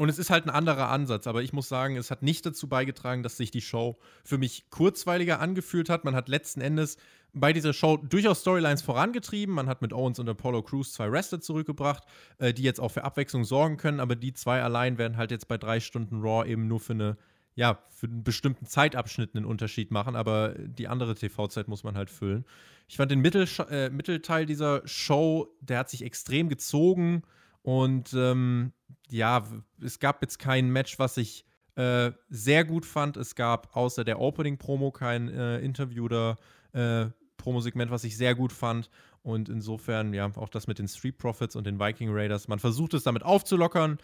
Und es ist halt ein anderer Ansatz, aber ich muss sagen, es hat nicht dazu beigetragen, dass sich die Show für mich kurzweiliger angefühlt hat. Man hat letzten Endes bei dieser Show durchaus Storylines vorangetrieben. Man hat mit Owens und Apollo Crews zwei Wrestler zurückgebracht, äh, die jetzt auch für Abwechslung sorgen können, aber die zwei allein werden halt jetzt bei drei Stunden Raw eben nur für eine ja, für einen bestimmten Zeitabschnitt einen Unterschied machen, aber die andere TV-Zeit muss man halt füllen. Ich fand den Mittel, äh, Mittelteil dieser Show, der hat sich extrem gezogen und ähm, ja, es gab jetzt kein Match, was ich äh, sehr gut fand. Es gab außer der Opening-Promo kein äh, Interview oder äh, Promo-Segment, was ich sehr gut fand. Und insofern, ja, auch das mit den Street Profits und den Viking Raiders. Man versucht es damit aufzulockern.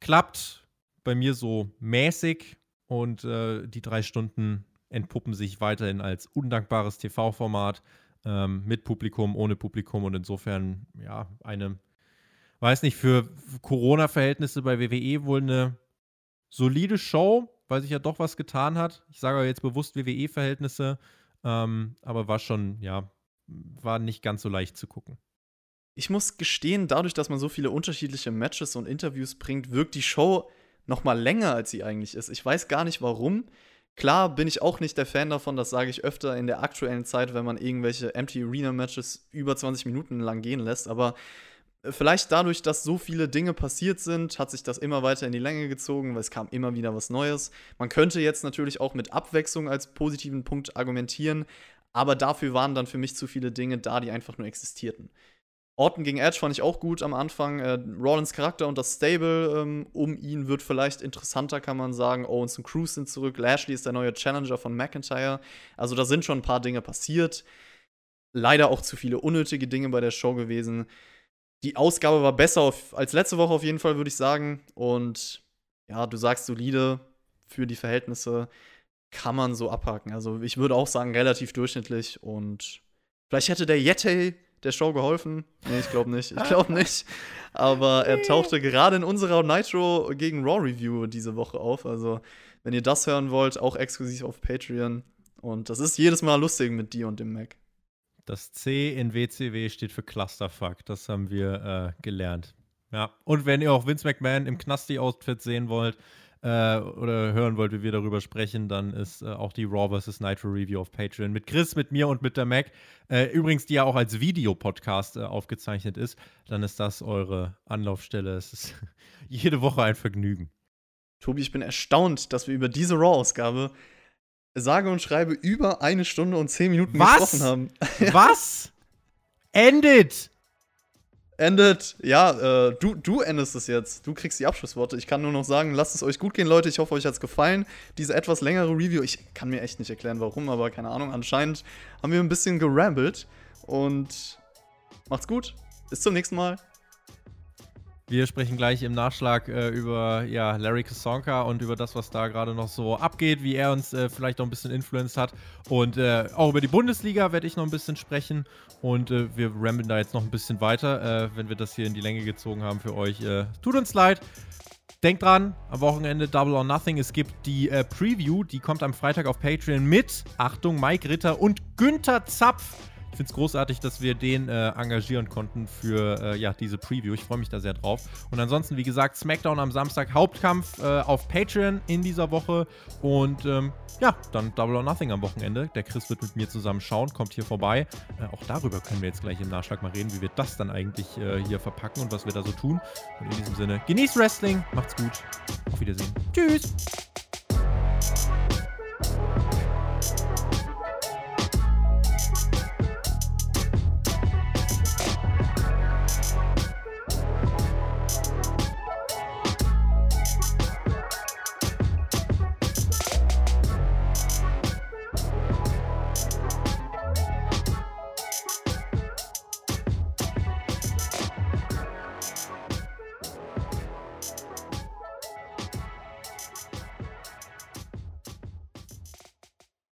Klappt bei mir so mäßig. Und äh, die drei Stunden entpuppen sich weiterhin als undankbares TV-Format ähm, mit Publikum, ohne Publikum. Und insofern, ja, eine weiß nicht, für Corona-Verhältnisse bei WWE wohl eine solide Show, weil sich ja doch was getan hat. Ich sage jetzt bewusst WWE-Verhältnisse, ähm, aber war schon, ja, war nicht ganz so leicht zu gucken. Ich muss gestehen, dadurch, dass man so viele unterschiedliche Matches und Interviews bringt, wirkt die Show noch mal länger, als sie eigentlich ist. Ich weiß gar nicht warum. Klar bin ich auch nicht der Fan davon, das sage ich öfter in der aktuellen Zeit, wenn man irgendwelche Empty Arena Matches über 20 Minuten lang gehen lässt, aber Vielleicht dadurch, dass so viele Dinge passiert sind, hat sich das immer weiter in die Länge gezogen, weil es kam immer wieder was Neues. Man könnte jetzt natürlich auch mit Abwechslung als positiven Punkt argumentieren, aber dafür waren dann für mich zu viele Dinge da, die einfach nur existierten. Orton gegen Edge fand ich auch gut am Anfang. Äh, Rollins Charakter und das Stable ähm, um ihn wird vielleicht interessanter, kann man sagen. Owens und Cruz sind zurück. Lashley ist der neue Challenger von McIntyre. Also da sind schon ein paar Dinge passiert. Leider auch zu viele unnötige Dinge bei der Show gewesen die Ausgabe war besser auf, als letzte Woche auf jeden Fall, würde ich sagen. Und ja, du sagst solide für die Verhältnisse kann man so abhaken. Also ich würde auch sagen, relativ durchschnittlich. Und vielleicht hätte der Yeti der Show geholfen. Nee, ich glaube nicht. Ich glaube nicht. Aber er tauchte gerade in unserer Nitro gegen Raw Review diese Woche auf. Also, wenn ihr das hören wollt, auch exklusiv auf Patreon. Und das ist jedes Mal lustig mit dir und dem Mac. Das C in WCW steht für Clusterfuck. Das haben wir äh, gelernt. Ja. Und wenn ihr auch Vince McMahon im Knasti-Outfit sehen wollt äh, oder hören wollt, wie wir darüber sprechen, dann ist äh, auch die Raw vs. Nitro Review auf Patreon mit Chris, mit mir und mit der Mac. Äh, übrigens, die ja auch als Videopodcast äh, aufgezeichnet ist. Dann ist das eure Anlaufstelle. Es ist jede Woche ein Vergnügen. Tobi, ich bin erstaunt, dass wir über diese Raw-Ausgabe sage und schreibe über eine Stunde und zehn Minuten Was? gesprochen haben. Was? Endet! Endet, ja, äh, du, du endest es jetzt. Du kriegst die Abschlussworte. Ich kann nur noch sagen, lasst es euch gut gehen, Leute. Ich hoffe, euch hat es gefallen. Diese etwas längere Review, ich kann mir echt nicht erklären, warum, aber keine Ahnung. Anscheinend haben wir ein bisschen gerambelt. Und macht's gut. Bis zum nächsten Mal. Wir sprechen gleich im Nachschlag äh, über ja, Larry Kasonka und über das, was da gerade noch so abgeht, wie er uns äh, vielleicht noch ein bisschen influenced hat. Und äh, auch über die Bundesliga werde ich noch ein bisschen sprechen. Und äh, wir rambeln da jetzt noch ein bisschen weiter, äh, wenn wir das hier in die Länge gezogen haben für euch. Äh, tut uns leid. Denkt dran, am Wochenende Double or Nothing. Es gibt die Preview, die kommt am Freitag auf Patreon mit, Achtung, Mike Ritter und Günther Zapf. Ich finde es großartig, dass wir den äh, engagieren konnten für äh, ja, diese Preview. Ich freue mich da sehr drauf. Und ansonsten, wie gesagt, SmackDown am Samstag, Hauptkampf äh, auf Patreon in dieser Woche. Und ähm, ja, dann Double or Nothing am Wochenende. Der Chris wird mit mir zusammen schauen, kommt hier vorbei. Äh, auch darüber können wir jetzt gleich im Nachschlag mal reden, wie wir das dann eigentlich äh, hier verpacken und was wir da so tun. Und in diesem Sinne, genießt Wrestling, macht's gut, auf Wiedersehen. Tschüss!